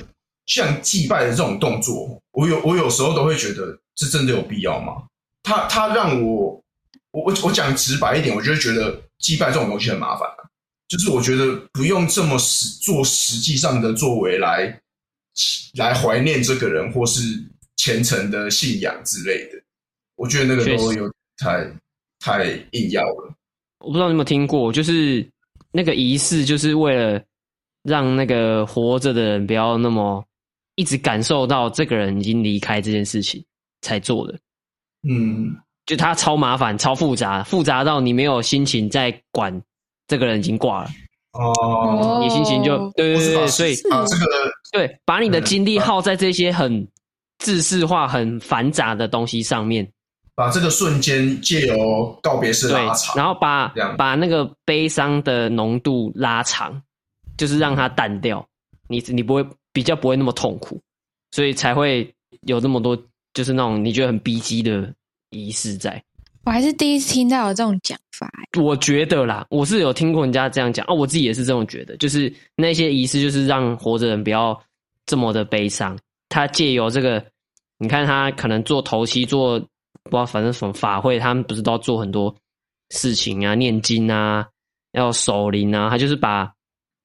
像祭拜的这种动作，我有我有时候都会觉得，这真的有必要吗？他他让我，我我我讲直白一点，我就觉得祭拜这种东西很麻烦啊，就是我觉得不用这么实做实际上的作为来来怀念这个人，或是虔诚的信仰之类的。我觉得那个都有太太硬要了。我不知道你有没有听过，就是那个仪式，就是为了。让那个活着的人不要那么一直感受到这个人已经离开这件事情才做的，嗯，就他超麻烦、超复杂，复杂到你没有心情再管这个人已经挂了哦，你心情就对对对，所以啊，这个对，把你的精力耗在这些很制式化、很繁杂的东西上面，把这个瞬间借由告别式拉长，然后把把那个悲伤的浓度拉长。就是让它淡掉，你你不会比较不会那么痛苦，所以才会有那么多就是那种你觉得很逼仄的仪式在。我还是第一次听到有这种讲法。我觉得啦，我是有听过人家这样讲啊，我自己也是这种觉得，就是那些仪式就是让活着人不要这么的悲伤。他借由这个，你看他可能做头七做不知道反正什么法会，他们不是都要做很多事情啊，念经啊，要守灵啊，他就是把。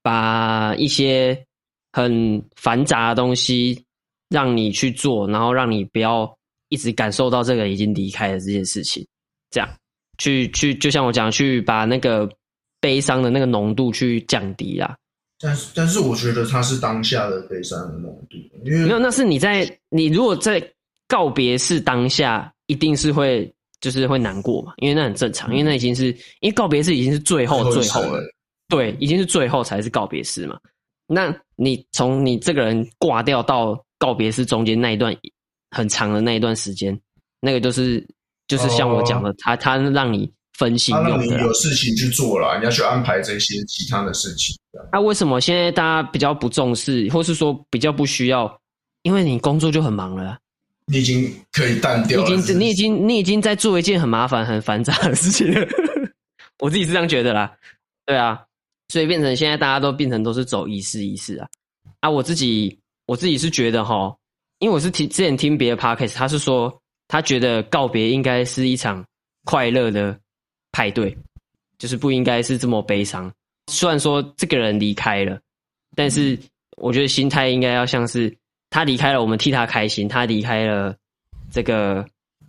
把一些很繁杂的东西让你去做，然后让你不要一直感受到这个已经离开了这件事情，这样去去，就像我讲，去把那个悲伤的那个浓度去降低啦。但是，但是我觉得它是当下的悲伤的浓度，因为没有，那是你在你如果在告别式当下，一定是会就是会难过嘛，因为那很正常，因为那已经是因为告别式已经是最后最后了。对，已经是最后才是告别式嘛。那你从你这个人挂掉到告别式中间那一段很长的那一段时间，那个就是就是像我讲的，他他让你分心用的，让你有事情去做了，你要去安排这些其他的事情。那、啊、为什么现在大家比较不重视，或是说比较不需要？因为你工作就很忙了，你已经可以淡掉了，你已经你已经你已经在做一件很麻烦、很繁杂的事情了。我自己是这样觉得啦，对啊。所以变成现在大家都变成都是走仪式仪式啊啊！我自己我自己是觉得哈，因为我是听之前听别的 podcast，他是说他觉得告别应该是一场快乐的派对，就是不应该是这么悲伤。虽然说这个人离开了，但是我觉得心态应该要像是他离开了，我们替他开心。他离开了这个，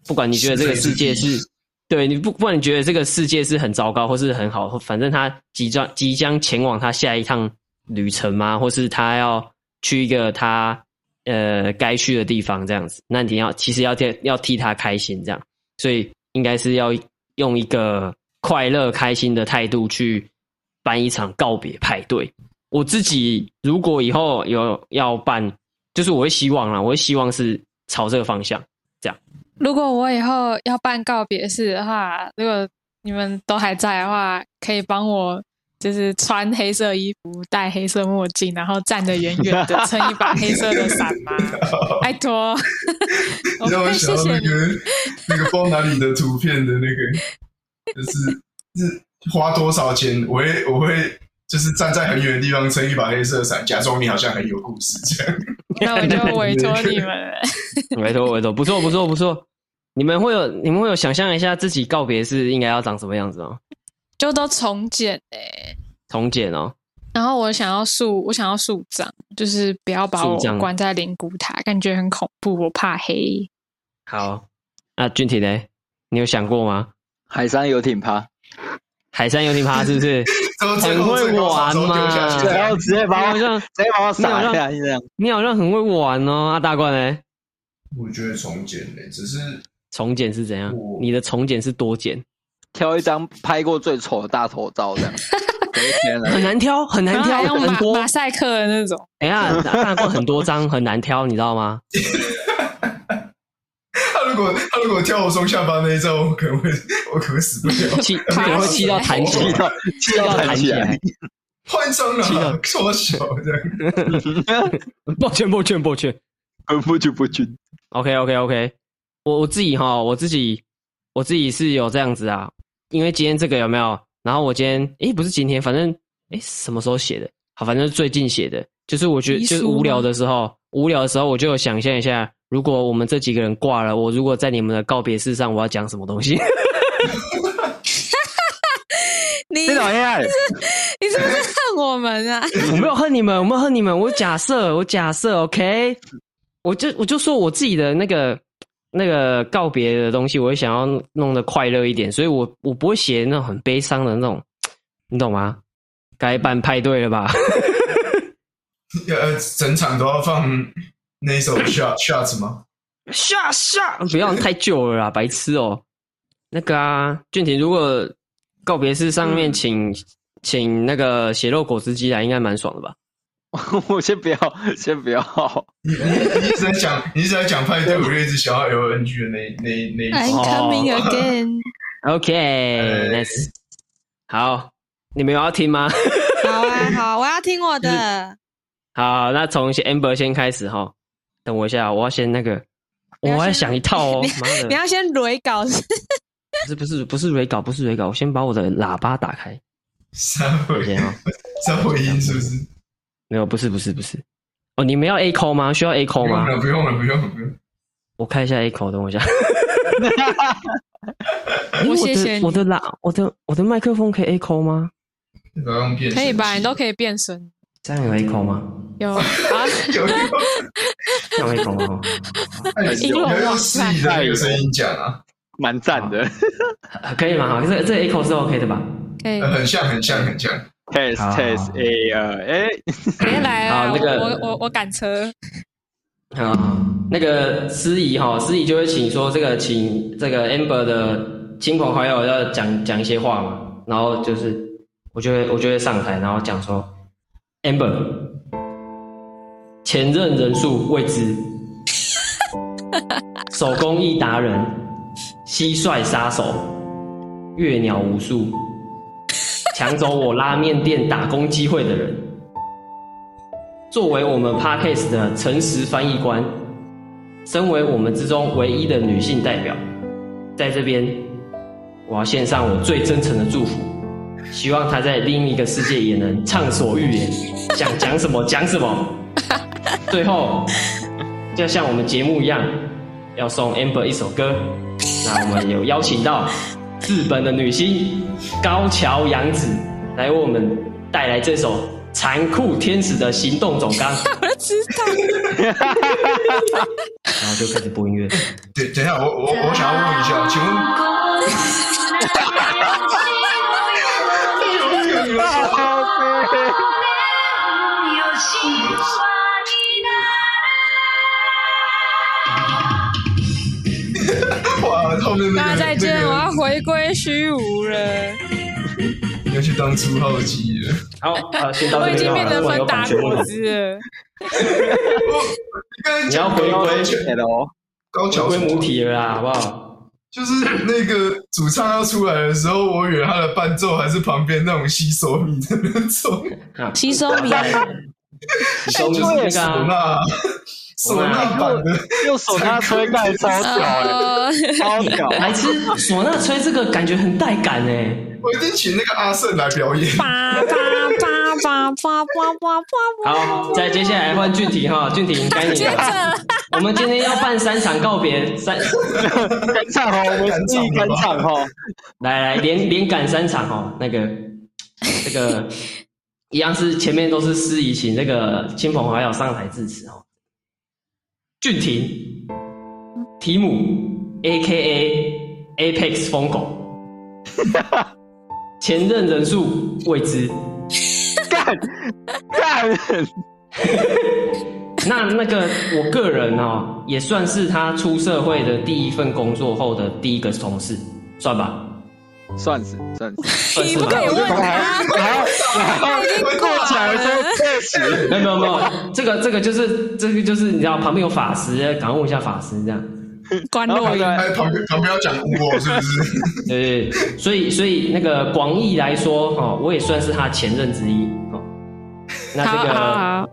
不管你觉得这个世界是。对，你不不管你觉得这个世界是很糟糕，或是很好，反正他即将即将前往他下一趟旅程吗？或是他要去一个他呃该去的地方这样子。那你要其实要替要替他开心这样，所以应该是要用一个快乐开心的态度去办一场告别派对。我自己如果以后有要办，就是我会希望啦，我会希望是朝这个方向这样。如果我以后要办告别式的话，如果你们都还在的话，可以帮我就是穿黑色衣服、戴黑色墨镜，然后站得远远的，撑一把黑色的伞吗？拜托，让 我想到那个那个放哪里的图片的那个，就是是花多少钱？我会我会。就是站在很远的地方撑一把黑色伞，假装你好像很有故事这样。那我就委托你们委托 委托，不错不错不错。你们会有你们会有想象一下自己告别是应该要长什么样子吗？就都从简诶、欸，从简哦。然后我想要树，我想要树葬，就是不要把我关在灵骨塔，感觉很恐怖，我怕黑。好，那俊体呢？你有想过吗？海上游艇趴。海山游艇趴是不是 很会玩嘛？然后直接把我像直接把我撒下来这样。你好像很会玩哦，啊大冠呢？我觉得重剪呢，只是重剪是怎样？你的重剪是多剪？挑一张拍过最丑的大头照这样。很难挑，很难挑，用很多马赛克的那种。哎呀，大冠很多张很难挑，你知道吗？他如果他如果挑我双下巴那一招，我可能会我可能会死不了，气可能会气到弹起，气到气到弹起来，换张了，缩小这样。抱歉抱歉抱歉，不屈不屈。OK OK OK，我我自己哈，我自己我自己是有这样子啊，因为今天这个有没有？然后我今天诶不是今天，反正诶什么时候写的？好，反正是最近写的，就是我觉得就是无聊的时候，无聊的时候我就想象一下。如果我们这几个人挂了，我如果在你们的告别式上，我要讲什么东西？你 你是不是恨我们啊？我没有恨你们，我没有恨你们。我假设，我假设，OK，我就我就说我自己的那个那个告别的东西，我会想要弄得快乐一点，所以我我不会写那种很悲伤的那种，你懂吗？该办派对了吧？呃，整场都要放。那一首 shot shots 吗？shot shot 不要太旧了啦，白痴哦、喔。那个啊，俊廷，如果告别式上面请、嗯、请那个血肉果汁机来，应该蛮爽的吧？我先不要，先不要。你一直在讲，你一直在讲派对，我就一直想要 L N G 的那那那。I'm coming again. OK，nice。好，你们有要听吗？好啊，好，我要听我的。好，那从 Amber 先开始哈。等我一下，我要先那个，我要想一套哦。你要先蕊稿是？不是不是不是蕊稿，不是蕊稿，我先把我的喇叭打开。三回音啊？三回音是不是？没有，不是不是不是。哦，你们要 A call 吗？需要 A call 吗？不用了，不用了，不用。我开一下 A call，等我一下。我谢谢我的喇，我的我的麦克风可以 A call 吗？可以吧？你都可以变声。这样有 A call 吗？有 啊，有有。有 A call 吗？有有用诗意的有声音讲啊，蛮赞的。可以吗？好，这这 echo 是 OK 的吧？可以。很像，很像，很像。Test test A 二 A。别来啊！那个我我我赶车。好，那个司仪哈，司仪就会请说这个，请这个 Amber 的亲朋好友要讲讲一些话嘛，然后就是我就会我就会上台，然后讲说。Amber，前任人数未知，手工艺达人，蟋蟀杀手，阅鸟无数，抢走我拉面店打工机会的人，作为我们 Podcast 的诚实翻译官，身为我们之中唯一的女性代表，在这边，我要献上我最真诚的祝福。希望他在另一个世界也能畅所欲言，想讲什么讲什么。最后，就像我们节目一样，要送 Amber 一首歌。那我们有邀请到日本的女星高桥洋子来为我们带来这首《残酷天使的行动总纲》。我知道。然后就开始播音乐。等等一下，我我我想要问一下，请问。哇，后面大再见，我要回归虚无了。要去当初号机了。然，啊、我已经变成分打谷子了。你要回归 L，高桥回归母体了啦，好不好？就是那个主唱要出来的时候，我以为他的伴奏还是旁边那种吸收米的那种。吸收米，吸收米 就是那个唢呐，唢呐版的，用唢呐吹盖超屌哎，超屌！来吃唢呐吹这个感觉很带感哎，我一定请那个阿胜来表演。好，再接下来换俊廷哈，俊廷该你了。我们今天要办三场告别，三 赶场哦，我们自己赶场哈。来来，连连赶三场哦，那个这个一样是前面都是司仪，请这个亲朋好友上台致辞哦。俊廷，提姆，A.K.A. Apex 疯狗，前任人数未知。干干，那那个我个人哦，也算是他出社会的第一份工作后的第一个同事，算吧，算是算是。你不可以问他，他已经过起来说确实，没有没有没有，这个这个就是这个就是你知道旁边有法师，赶快问一下法师这样。关洛音，旁边旁边要讲我是不是？对，所以所以那个广义来说哈，我也算是他前任之一。那这个，好好好，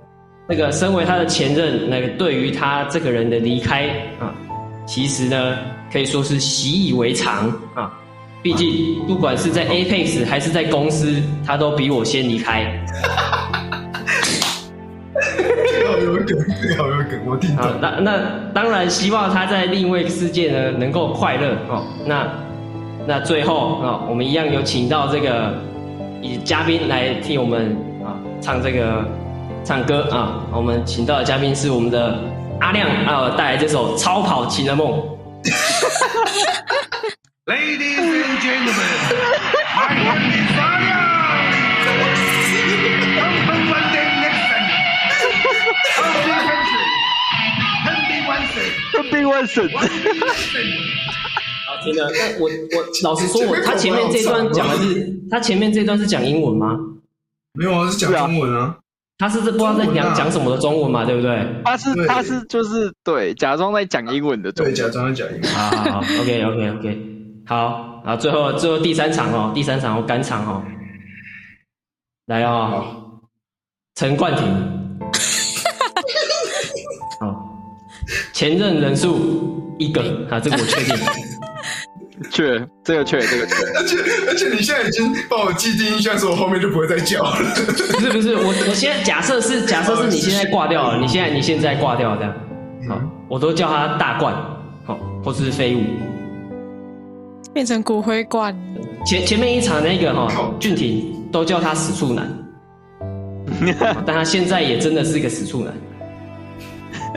那个身为他的前任，那个对于他这个人的离开啊，其实呢可以说是习以为常啊。毕竟不管是在 Apex 还是在公司，他都比我先离开。好有梗，好有梗，我听到。那那当然希望他在另外一个世界呢能够快乐哦。那那最后啊，我们一样有请到这个以嘉宾来替我们。唱这个唱歌啊！我们请到的嘉宾是我们的阿亮啊，带来这首《超跑情人梦》。Ladies and gentlemen, my name is Alia. Come from London, Nixon. Come be one thing. Come be one thing. Come be one thing. 好，听了。那我我老实说，我他前面这段讲的是他前面这段是讲英文吗？没有啊，是讲中文啊。他是不知道在讲讲什么的中文嘛，对不对？他是他是就是对，假装在讲英文的中文，对，假装在讲英文。好好好，OK OK OK，好，然后最后最后第三场哦，第三场哦，赶场哦，来哦，陈冠廷，好，前任人数一个，啊，这个我确定。确，这个确，这个确。而 且而且，你现在已经把我既定印象说，我后面就不会再叫了。不是不是，我我现在假设是假设是你现在挂掉了，你现在你现在挂掉这样，好，我都叫他大冠，好，或是飞舞，变成骨灰罐。前前面一场那个哈，俊廷都叫他死处男，但他现在也真的是一个死处男。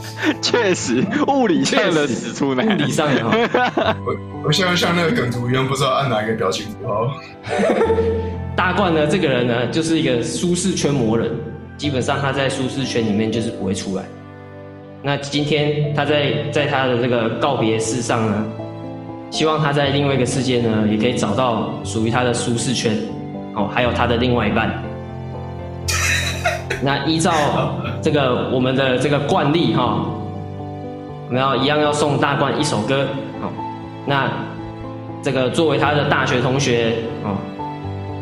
确实，物理上的死处男，物理上的 哈。我我现在像那个梗图一样，不知道按哪一个表情符号。大冠呢，这个人呢，就是一个舒适圈魔人，基本上他在舒适圈里面就是不会出来。那今天他在在他的这个告别式上呢，希望他在另外一个世界呢，也可以找到属于他的舒适圈，哦，还有他的另外一半。那依照这个我们的这个惯例哈，我们要一样要送大冠一首歌，好，那这个作为他的大学同学哦，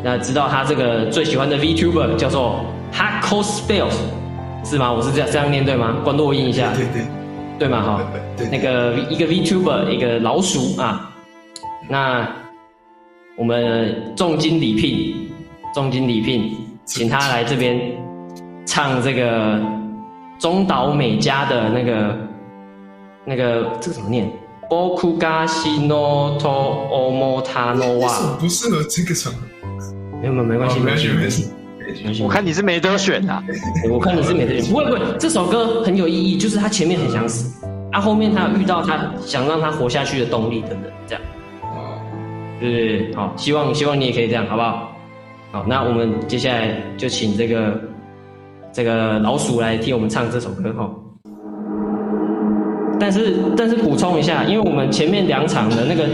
那知道他这个最喜欢的 VTuber 叫做 Hardcore Spells 是吗？我是这样这样念对吗？关录音一下，对对，对吗？哈，那个一个 VTuber 一个老鼠啊，那我们重金礼聘，重金礼聘，请他来这边。唱这个中岛美嘉的那个那个这个怎么念？Boku ga shino to omota no wa。不适合这个场合。没有没有没关系没关系没事没关系。我看你是没得选啊。我看你是没得选。不会不会，这首歌很有意义，就是他前面很想死，啊后面他有遇到他想让他活下去的动力等等，这样。哦。对对对，好，希望希望你也可以这样，好不好？好，那我们接下来就请这个。这个老鼠来替我们唱这首歌哈。但是但是补充一下，因为我们前面两场的那个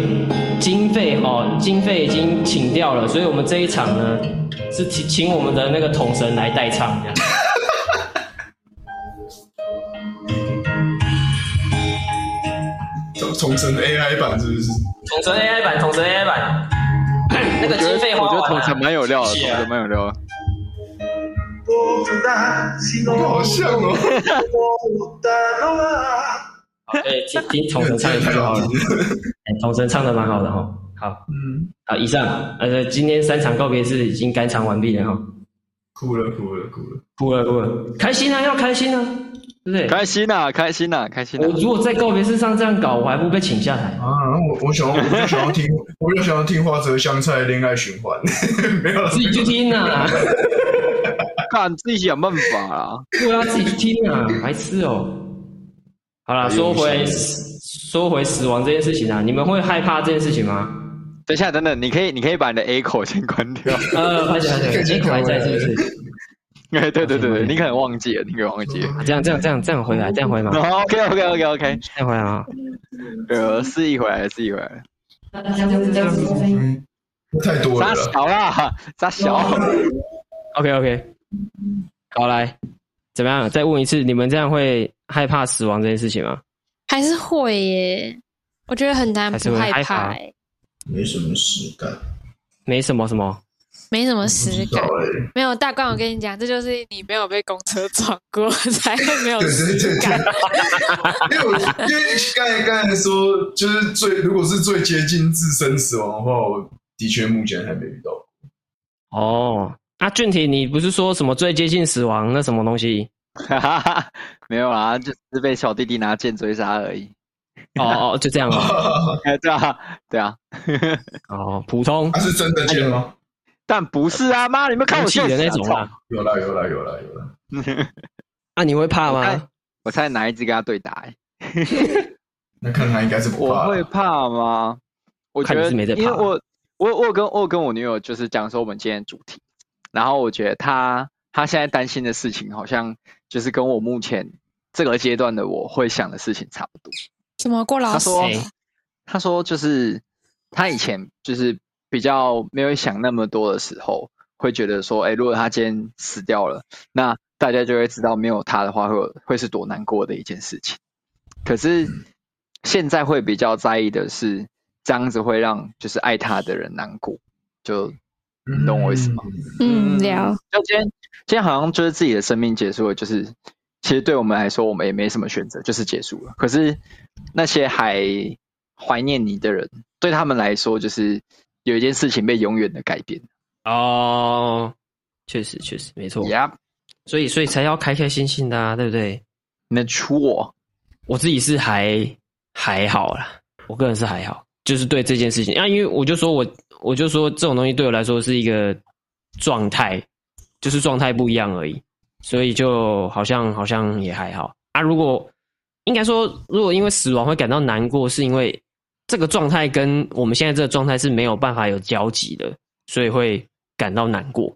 经费哦，经费已经请掉了，所以我们这一场呢是请请我们的那个统神来代唱这样。统神 AI 版是不是？统神 AI 版，统神 AI 版。那个经费我觉得统神蛮有料的，统神蛮有料的。好像哦。好，可以听听统神唱一下就好了。统神唱的蛮好的哈。好，嗯，好，以上呃，今天三场告别式已经干场完毕了哈。哭了，哭了，哭了，哭了，哭了，开心啊，要开心啊。对不对？开心呐，开心呐，开心！我如果在告别式上这样搞，我还不被请下台啊？我我想要，我就想要听，我就想要听花泽香菜恋爱循环，没有自己去听啊！看自己想办法啊！对啊，自己去听啊！白痴哦！好了，说回说回死亡这件事情啊，你们会害怕这件事情吗？等一下，等等，你可以你可以把你的 A 口先关掉。呃，快点，快点，A 口还在是不是？哎，对对对对，你可能忘记了，你可能忘记了。这样这样这样这样回来，这样回来吗？OK OK OK OK，这样回来啊。呃，示意回来，示意回来。太多了。扎小了，扎小。OK OK，好来，怎么样？再问一次，你们这样会害怕死亡这件事情吗？还是会耶？我觉得很难不害怕。没什么实感。没什么什么。没什么实感，欸、没有大冠。我跟你讲，这就是你没有被公车撞过，才会没有 实感。因为我因为刚才刚才说，就是最如果是最接近自身死亡的话，我的确目前还没遇到。哦，那俊廷，你不是说什么最接近死亡那什么东西？没有啊，就是被小弟弟拿剑追杀而已。哦哦，就这样啊？哎，对啊，对啊。哦，普通。他是真的剑吗？但不是啊，妈！你们看我气的那种啊，有了，有了，有了，有了。那你会怕吗？我猜哪一只跟他对打？哎，那看他应该是不怕。我会怕吗？我觉得，因为我我我跟我跟我女友就是讲说我们今天主题，然后我觉得他他现在担心的事情，好像就是跟我目前这个阶段的我会想的事情差不多。怎么过劳死？他说，他说就是他以前就是。比较没有想那么多的时候，会觉得说，哎，如果他今天死掉了，那大家就会知道没有他的话会会是多难过的一件事情。可是现在会比较在意的是，这样子会让就是爱他的人难过，就你懂我意思吗？嗯，聊。就今天今天好像就是自己的生命结束了，就是其实对我们来说，我们也没什么选择，就是结束了。可是那些还怀念你的人，对他们来说就是。有一件事情被永远的改变哦，确实确实没错，Yep. 所以所以才要开开心心的啊，对不对？没错，我自己是还还好啦，我个人是还好，就是对这件事情啊，因为我就说我我就说这种东西对我来说是一个状态，就是状态不一样而已，所以就好像好像也还好啊。如果应该说，如果因为死亡会感到难过，是因为。这个状态跟我们现在这个状态是没有办法有交集的，所以会感到难过。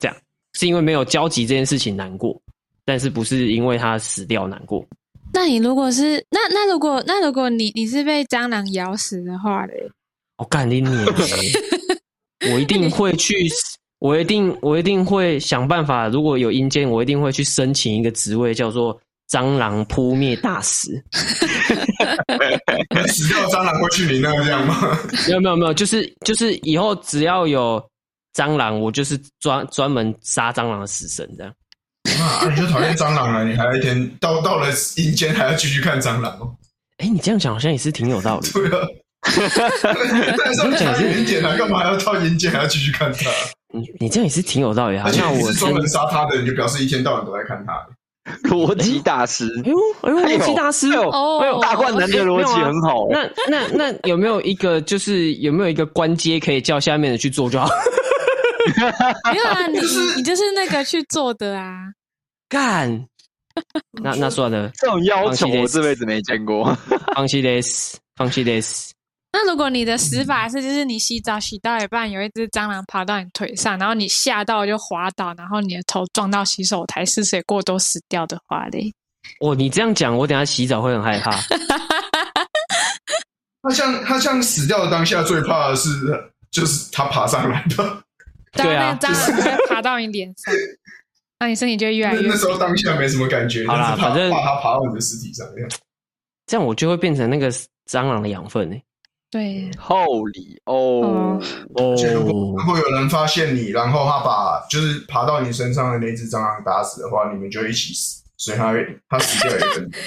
这样是因为没有交集这件事情难过，但是不是因为他死掉难过。那你如果是那那如果那如果你你是被蟑螂咬死的话嘞？我干你娘！我一定会去，我一定我一定会想办法。如果有阴间，我一定会去申请一个职位，叫做。蟑螂扑灭大使，死掉 蟑螂会去你那这样吗？没有没有没有，就是就是以后只要有蟑螂，我就是专专门杀蟑螂的死神这样。啊，你就讨厌蟑螂了？你还有一天到到了阴间还要继续看蟑螂哦？哎、欸，你这样讲好像也是挺有道理。对啊，但是讲是阴间啊，干嘛还要到阴间还要继续看他？你你这样也是挺有道理啊。那我是专门杀他的人，就表示一天到晚都在看他。逻辑大师，哎呦，哎呦，逻辑大师，哎呦，大冠男的逻辑很好。那那那有没有一个，就是有没有一个官阶可以叫下面的去做就好？没有啊，你你就是那个去做的啊。干，那那算了，这种要求我这辈子没见过。放弃 this，放弃 this。那如果你的死法是，就是你洗澡洗到一半，有一只蟑螂爬到你腿上，然后你吓到就滑倒，然后你的头撞到洗手台，失水过多死掉的话嘞？哦，你这样讲，我等下洗澡会很害怕。他像他像死掉的当下，最怕的是就是他爬上来的。对啊，蟑螂会爬到你脸上，那你身体就越来越……那时候当下没什么感觉，好啦，反正怕它爬到你的尸体上，这样我就会变成那个蟑螂的养分呢。对厚礼哦哦哦！如果如果有人发现你，然后他把就是爬到你身上的那只蟑螂打死的话，你们就一起死，所以他他死掉也跟。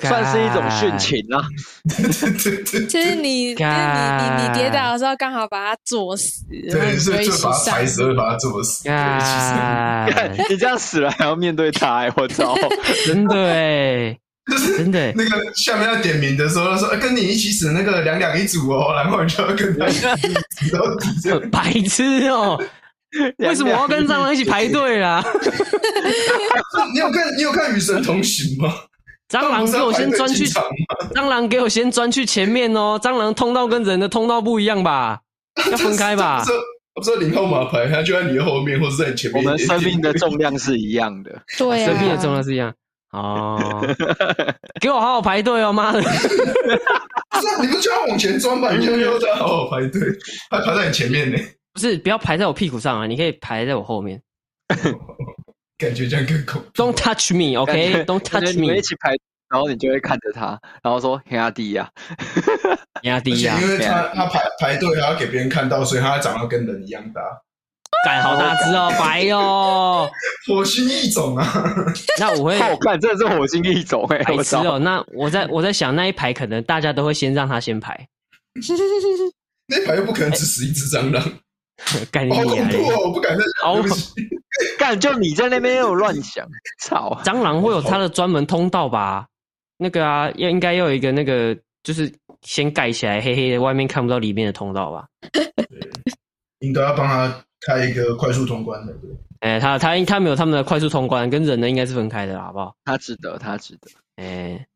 算是一种殉情啊！其实你，就是你，你，你跌倒的时候刚好把他作死，对，所以就把他踩死，把他作死。你这样死了还要面对他，哎，我操！真的哎，真的。那个下面要点名的时候，说跟你一起死那个两两一组哦，然后你就要跟他 死到底。白痴哦！为什么我要跟蟑螂一起排队啦？你有看你有看《与神同行》吗？蟑螂给我先钻去，蟑螂给我先钻去前面哦。蟑螂通道跟人的通道不一样吧？要分开吧？我说零号码牌，它就在你的后面，或者在你前面。我们生命的重量是一样的，对，生命的重量是一样。哦，给我好好排队哦，妈的！不是，你不就要往前钻吗？你就要他好好排队，他排在你前面呢。不是，不要排在我屁股上啊！你可以排在我后面。感觉这样更恐怖。Don't touch me, OK? Don't touch me。你们一起排，然后你就会看着他，然后说：“压低呀，压低呀。”因为他他排排队，还要给别人看到，所以他长得跟人一样大。干好大只哦，白哦，火星异种啊！那我会，我看真的是火星异种哎，白痴哦。那我在我在想，那一排可能大家都会先让他先排。那一排又不可能只死一只蟑螂。干你娘！我不敢再好 干，就你在那边又乱想，操！蟑螂会有它的专门通道吧？那个啊，要应该要有一个那个，就是先盖起来，黑黑的，外面看不到里面的通道吧？应该要帮他开一个快速通关的，对。哎、欸，他他他没有他们的快速通关，跟人的应该是分开的，好不好？他值得，他值得。哎、欸，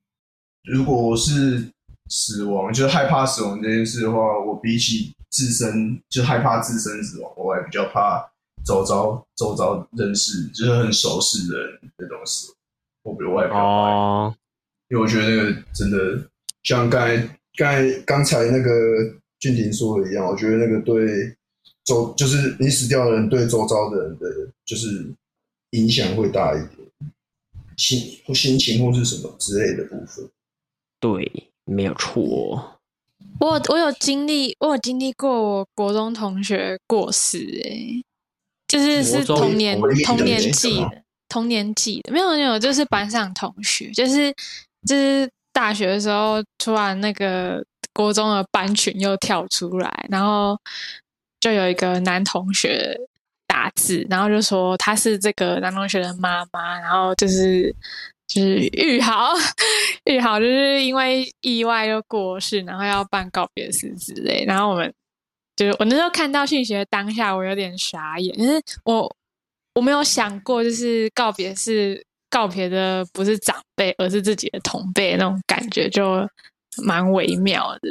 如果我是死亡，就是害怕死亡这件事的话，我比起。自身就害怕自身死亡，我还比较怕周遭周遭认识就是很熟悉的人这种死，我比我还比较怕，哦、因为我觉得那个真的像刚才刚才刚才那个俊廷说的一样，我觉得那个对周就是你死掉的人对周遭的人的就是影响会大一点，心或心情或是什么之类的部分，对，没有错。我我有经历，我有经历过我国中同学过世，哎，就是是同年同年纪的，同年纪的，没有没有，就是班上同学，就是就是大学的时候，突然那个国中的班群又跳出来，然后就有一个男同学打字，然后就说他是这个男同学的妈妈，然后就是。就是玉豪，玉豪就是因为意外又过世，然后要办告别式之类。然后我们就是我那时候看到讯息的当下，我有点傻眼，就是我我没有想过，就是告别式告别的不是长辈，而是自己的同辈，那种感觉就蛮微妙的。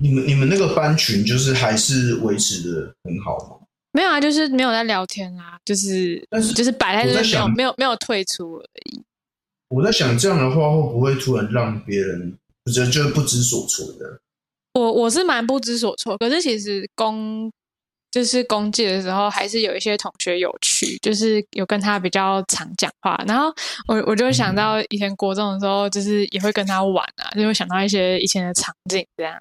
你们你们那个班群就是还是维持的很好吗？没有啊，就是没有在聊天啊，就是但是就是摆在这里，没有没有没有退出而已。我在想，这样的话会不会突然让别人就就不知所措的？我我是蛮不知所措，可是其实公就是公祭的时候，还是有一些同学有去，就是有跟他比较常讲话。然后我我就想到以前国中的时候，就是也会跟他玩啊，就会想到一些以前的场景这样。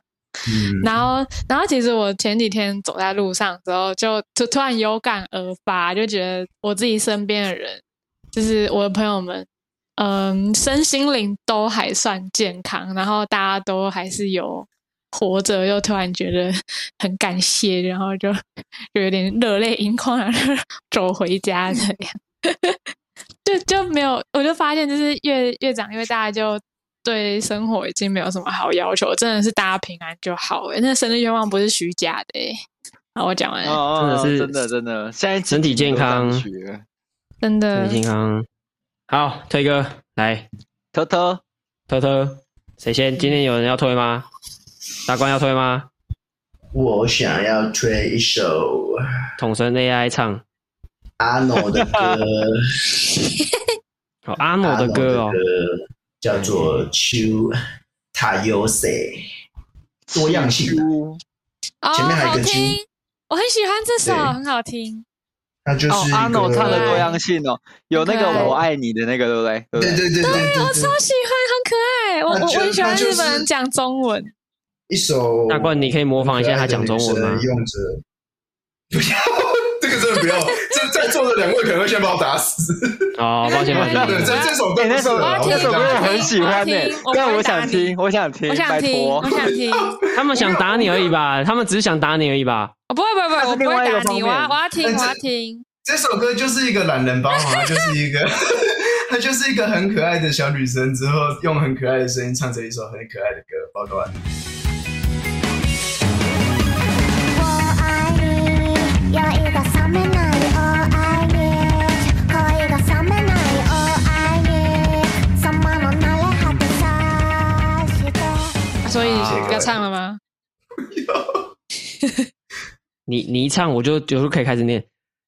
嗯，然后然后其实我前几天走在路上的时候，就就突然有感而发，就觉得我自己身边的人，就是我的朋友们。嗯，身心灵都还算健康，然后大家都还是有活着，又突然觉得 很感谢，然后就就有点热泪盈眶，然后走回家这样，就就没有，我就发现就是越越长越大，就对生活已经没有什么好要求，真的是大家平安就好。哎，那生日愿望不是虚假的哎。好，我讲完了，哦，真的是真的真的，现在身体健康，真的身体健康。好，推哥来，偷偷偷偷，谁先？今天有人要推吗？大官要推吗？我想要推一首统神 AI 唱阿诺的歌。好，阿诺的歌哦，叫做《秋塔尤塞》，多样性。前面还有一个秋，我很喜欢这首，很好听。那就是阿诺唱的多样性哦，有那个我爱你的那个，对不对？对对对对，我超喜欢，很可爱。我我很喜欢日本人讲中文。一首大冠，你可以模仿一下他讲中文吗？用着不要，这个真的不要。座的两位可能会先把我打死。哦，抱歉抱歉。对，这这首歌，那首这首歌我很喜欢的，但我想听，我想听，我想听，我想听。他们想打你而已吧？他们只是想打你而已吧？哦不会不会不会，我不会打你，我要我要听我要听。这首歌就是一个懒人包嘛，就是一个，她就是一个很可爱的小女生，之后用很可爱的声音唱着一首很可爱的歌，包括。所以要唱了吗？你你一唱，我就就可以开始念。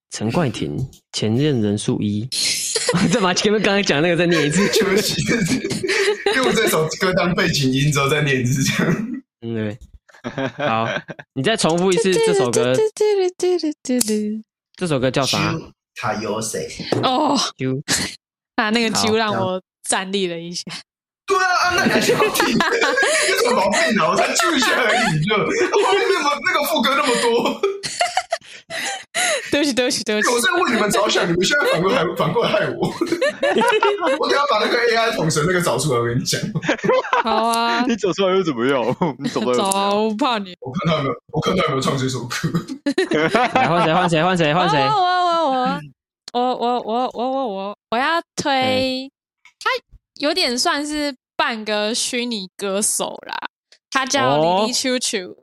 陈冠廷前任人数一，再把前面刚才讲那个再念一次，对不起，用这首歌当背景音之后再念一次，这样。嗯，对。好，你再重复一次这首歌。这首歌叫啥？他有谁？哦，啊，那个 Q 让我站立了一下。对啊，那你还需要听？有什么毛病啊？我才啾一下而已，就后面那么那个副歌那么多。对不起，对不起，对不起。我在为你们着想，你们现在反过来 反过来害我。我等下把那个 AI 统神那个找出来，我跟你讲。好啊，你找出来又怎么样？你怎么找啊？我不怕你。我看他有没有，我看他有没有唱这首歌。来换谁？换谁？换谁？换谁？我我我我我我我我我我我要推他，有点算是半个虚拟歌手啦。他叫李李秋秋。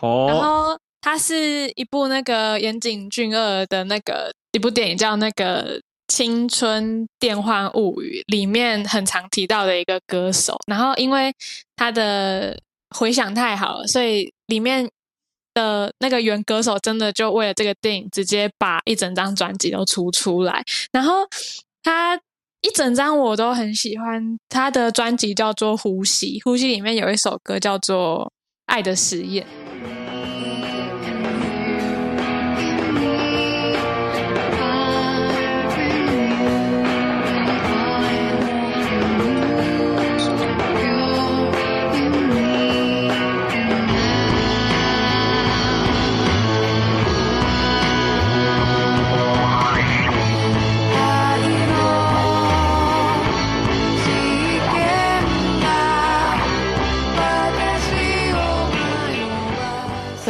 哦。然后。他是一部那个岩井俊二的那个一部电影，叫那个《青春电幻物语》里面很常提到的一个歌手。然后因为他的回响太好了，所以里面的那个原歌手真的就为了这个电影，直接把一整张专辑都出出来。然后他一整张我都很喜欢，他的专辑叫做《呼吸》，《呼吸》里面有一首歌叫做《爱的实验》。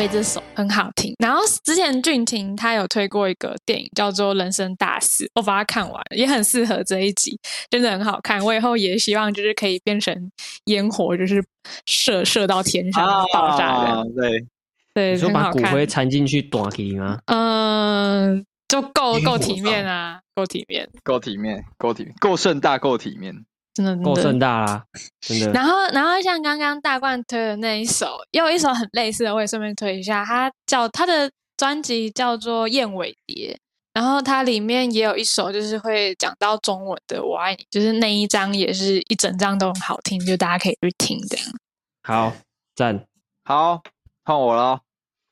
这首很好听，然后之前俊廷他有推过一个电影叫做《人生大事》，我把它看完，也很适合这一集，真的很好看。我以后也希望就是可以变成烟火，就是射射到天上爆炸的，啊、对对，就把骨灰掺进去短体吗？嗯，就够够体面啊，够体面，够体面，够体面，够盛大，够体面。真的够盛大啦，真的。然后，然后像刚刚大冠推的那一首，又有一首很类似的，我也顺便推一下。他叫他的专辑叫做《燕尾蝶》，然后它里面也有一首，就是会讲到中文的“我爱你”，就是那一张也是一整张都很好听，就大家可以去听这样。好赞，好换我喽，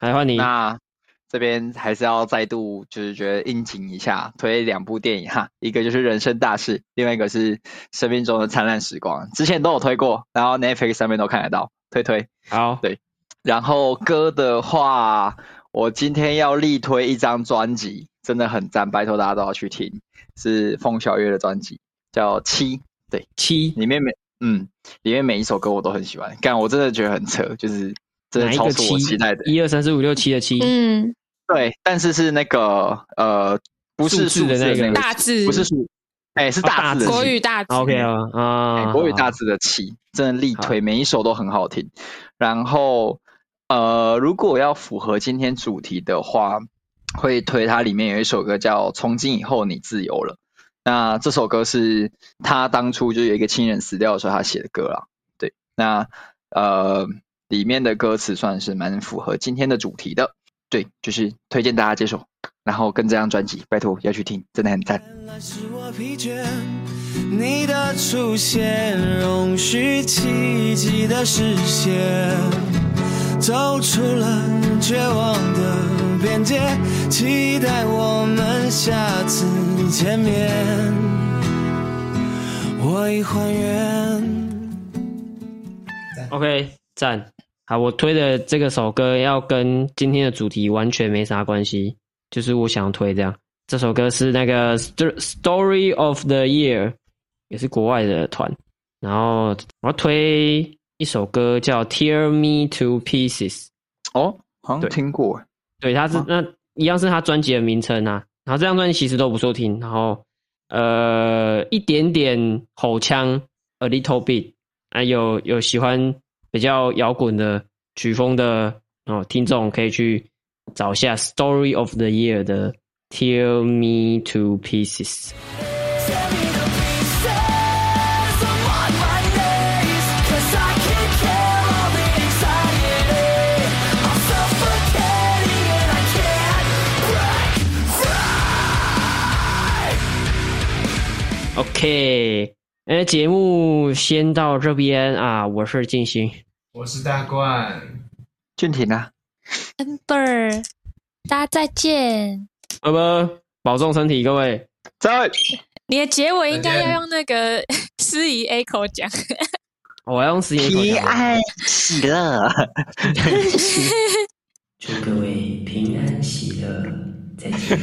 来换你。那这边还是要再度就是觉得应景一下，推两部电影哈，一个就是《人生大事》，另外一个是《生命中的灿烂时光》，之前都有推过，然后 Netflix 上面都看得到，推推。好，对。然后歌的话，我今天要力推一张专辑，真的很赞，拜托大家都要去听，是凤小岳的专辑，叫《七》，对，《七》里面每嗯，里面每一首歌我都很喜欢，干，我真的觉得很扯，就是真的超出我期待的，一二三四五六七的七，嗯。对，但是是那个呃，不是数字的那个大字，不是数，哎、欸，是大字，国语大字。OK 啊，啊，国语大字的七，真的力推，每一首都很好听。然后呃，如果要符合今天主题的话，会推它里面有一首歌叫《从今以后你自由了》。那这首歌是他当初就有一个亲人死掉的时候他写的歌啦。对，那呃，里面的歌词算是蛮符合今天的主题的。对，就是推荐大家接受。然后跟这张专辑，拜托要去听，真的很赞。你的出现，容许奇迹的实现，走出了绝望的边界，期待我们下次见面。我已还原。OK，赞。好，我推的这个首歌要跟今天的主题完全没啥关系，就是我想推这样。这首歌是那个 Story of the Year，也是国外的团。然后我要推一首歌叫 Tear Me to Pieces。哦，好像听过。对，它是那一样是他专辑的名称啊。然后这张专辑其实都不错听。然后呃，一点点吼腔，a little bit，啊，有有喜欢。比较摇滚的曲风的哦，听众可以去找一下《Story of the Year》的《Tear Me to Pieces》。OK。哎，节目先到这边啊！我是静心，我是大冠，俊廷啊，amber，大家再见。好吧，保重身体，各位。在。你的结尾应该要用那个 司仪 A 口讲。我要用司仪 A 口讲。平安喜乐。祝各位平安喜乐，再见。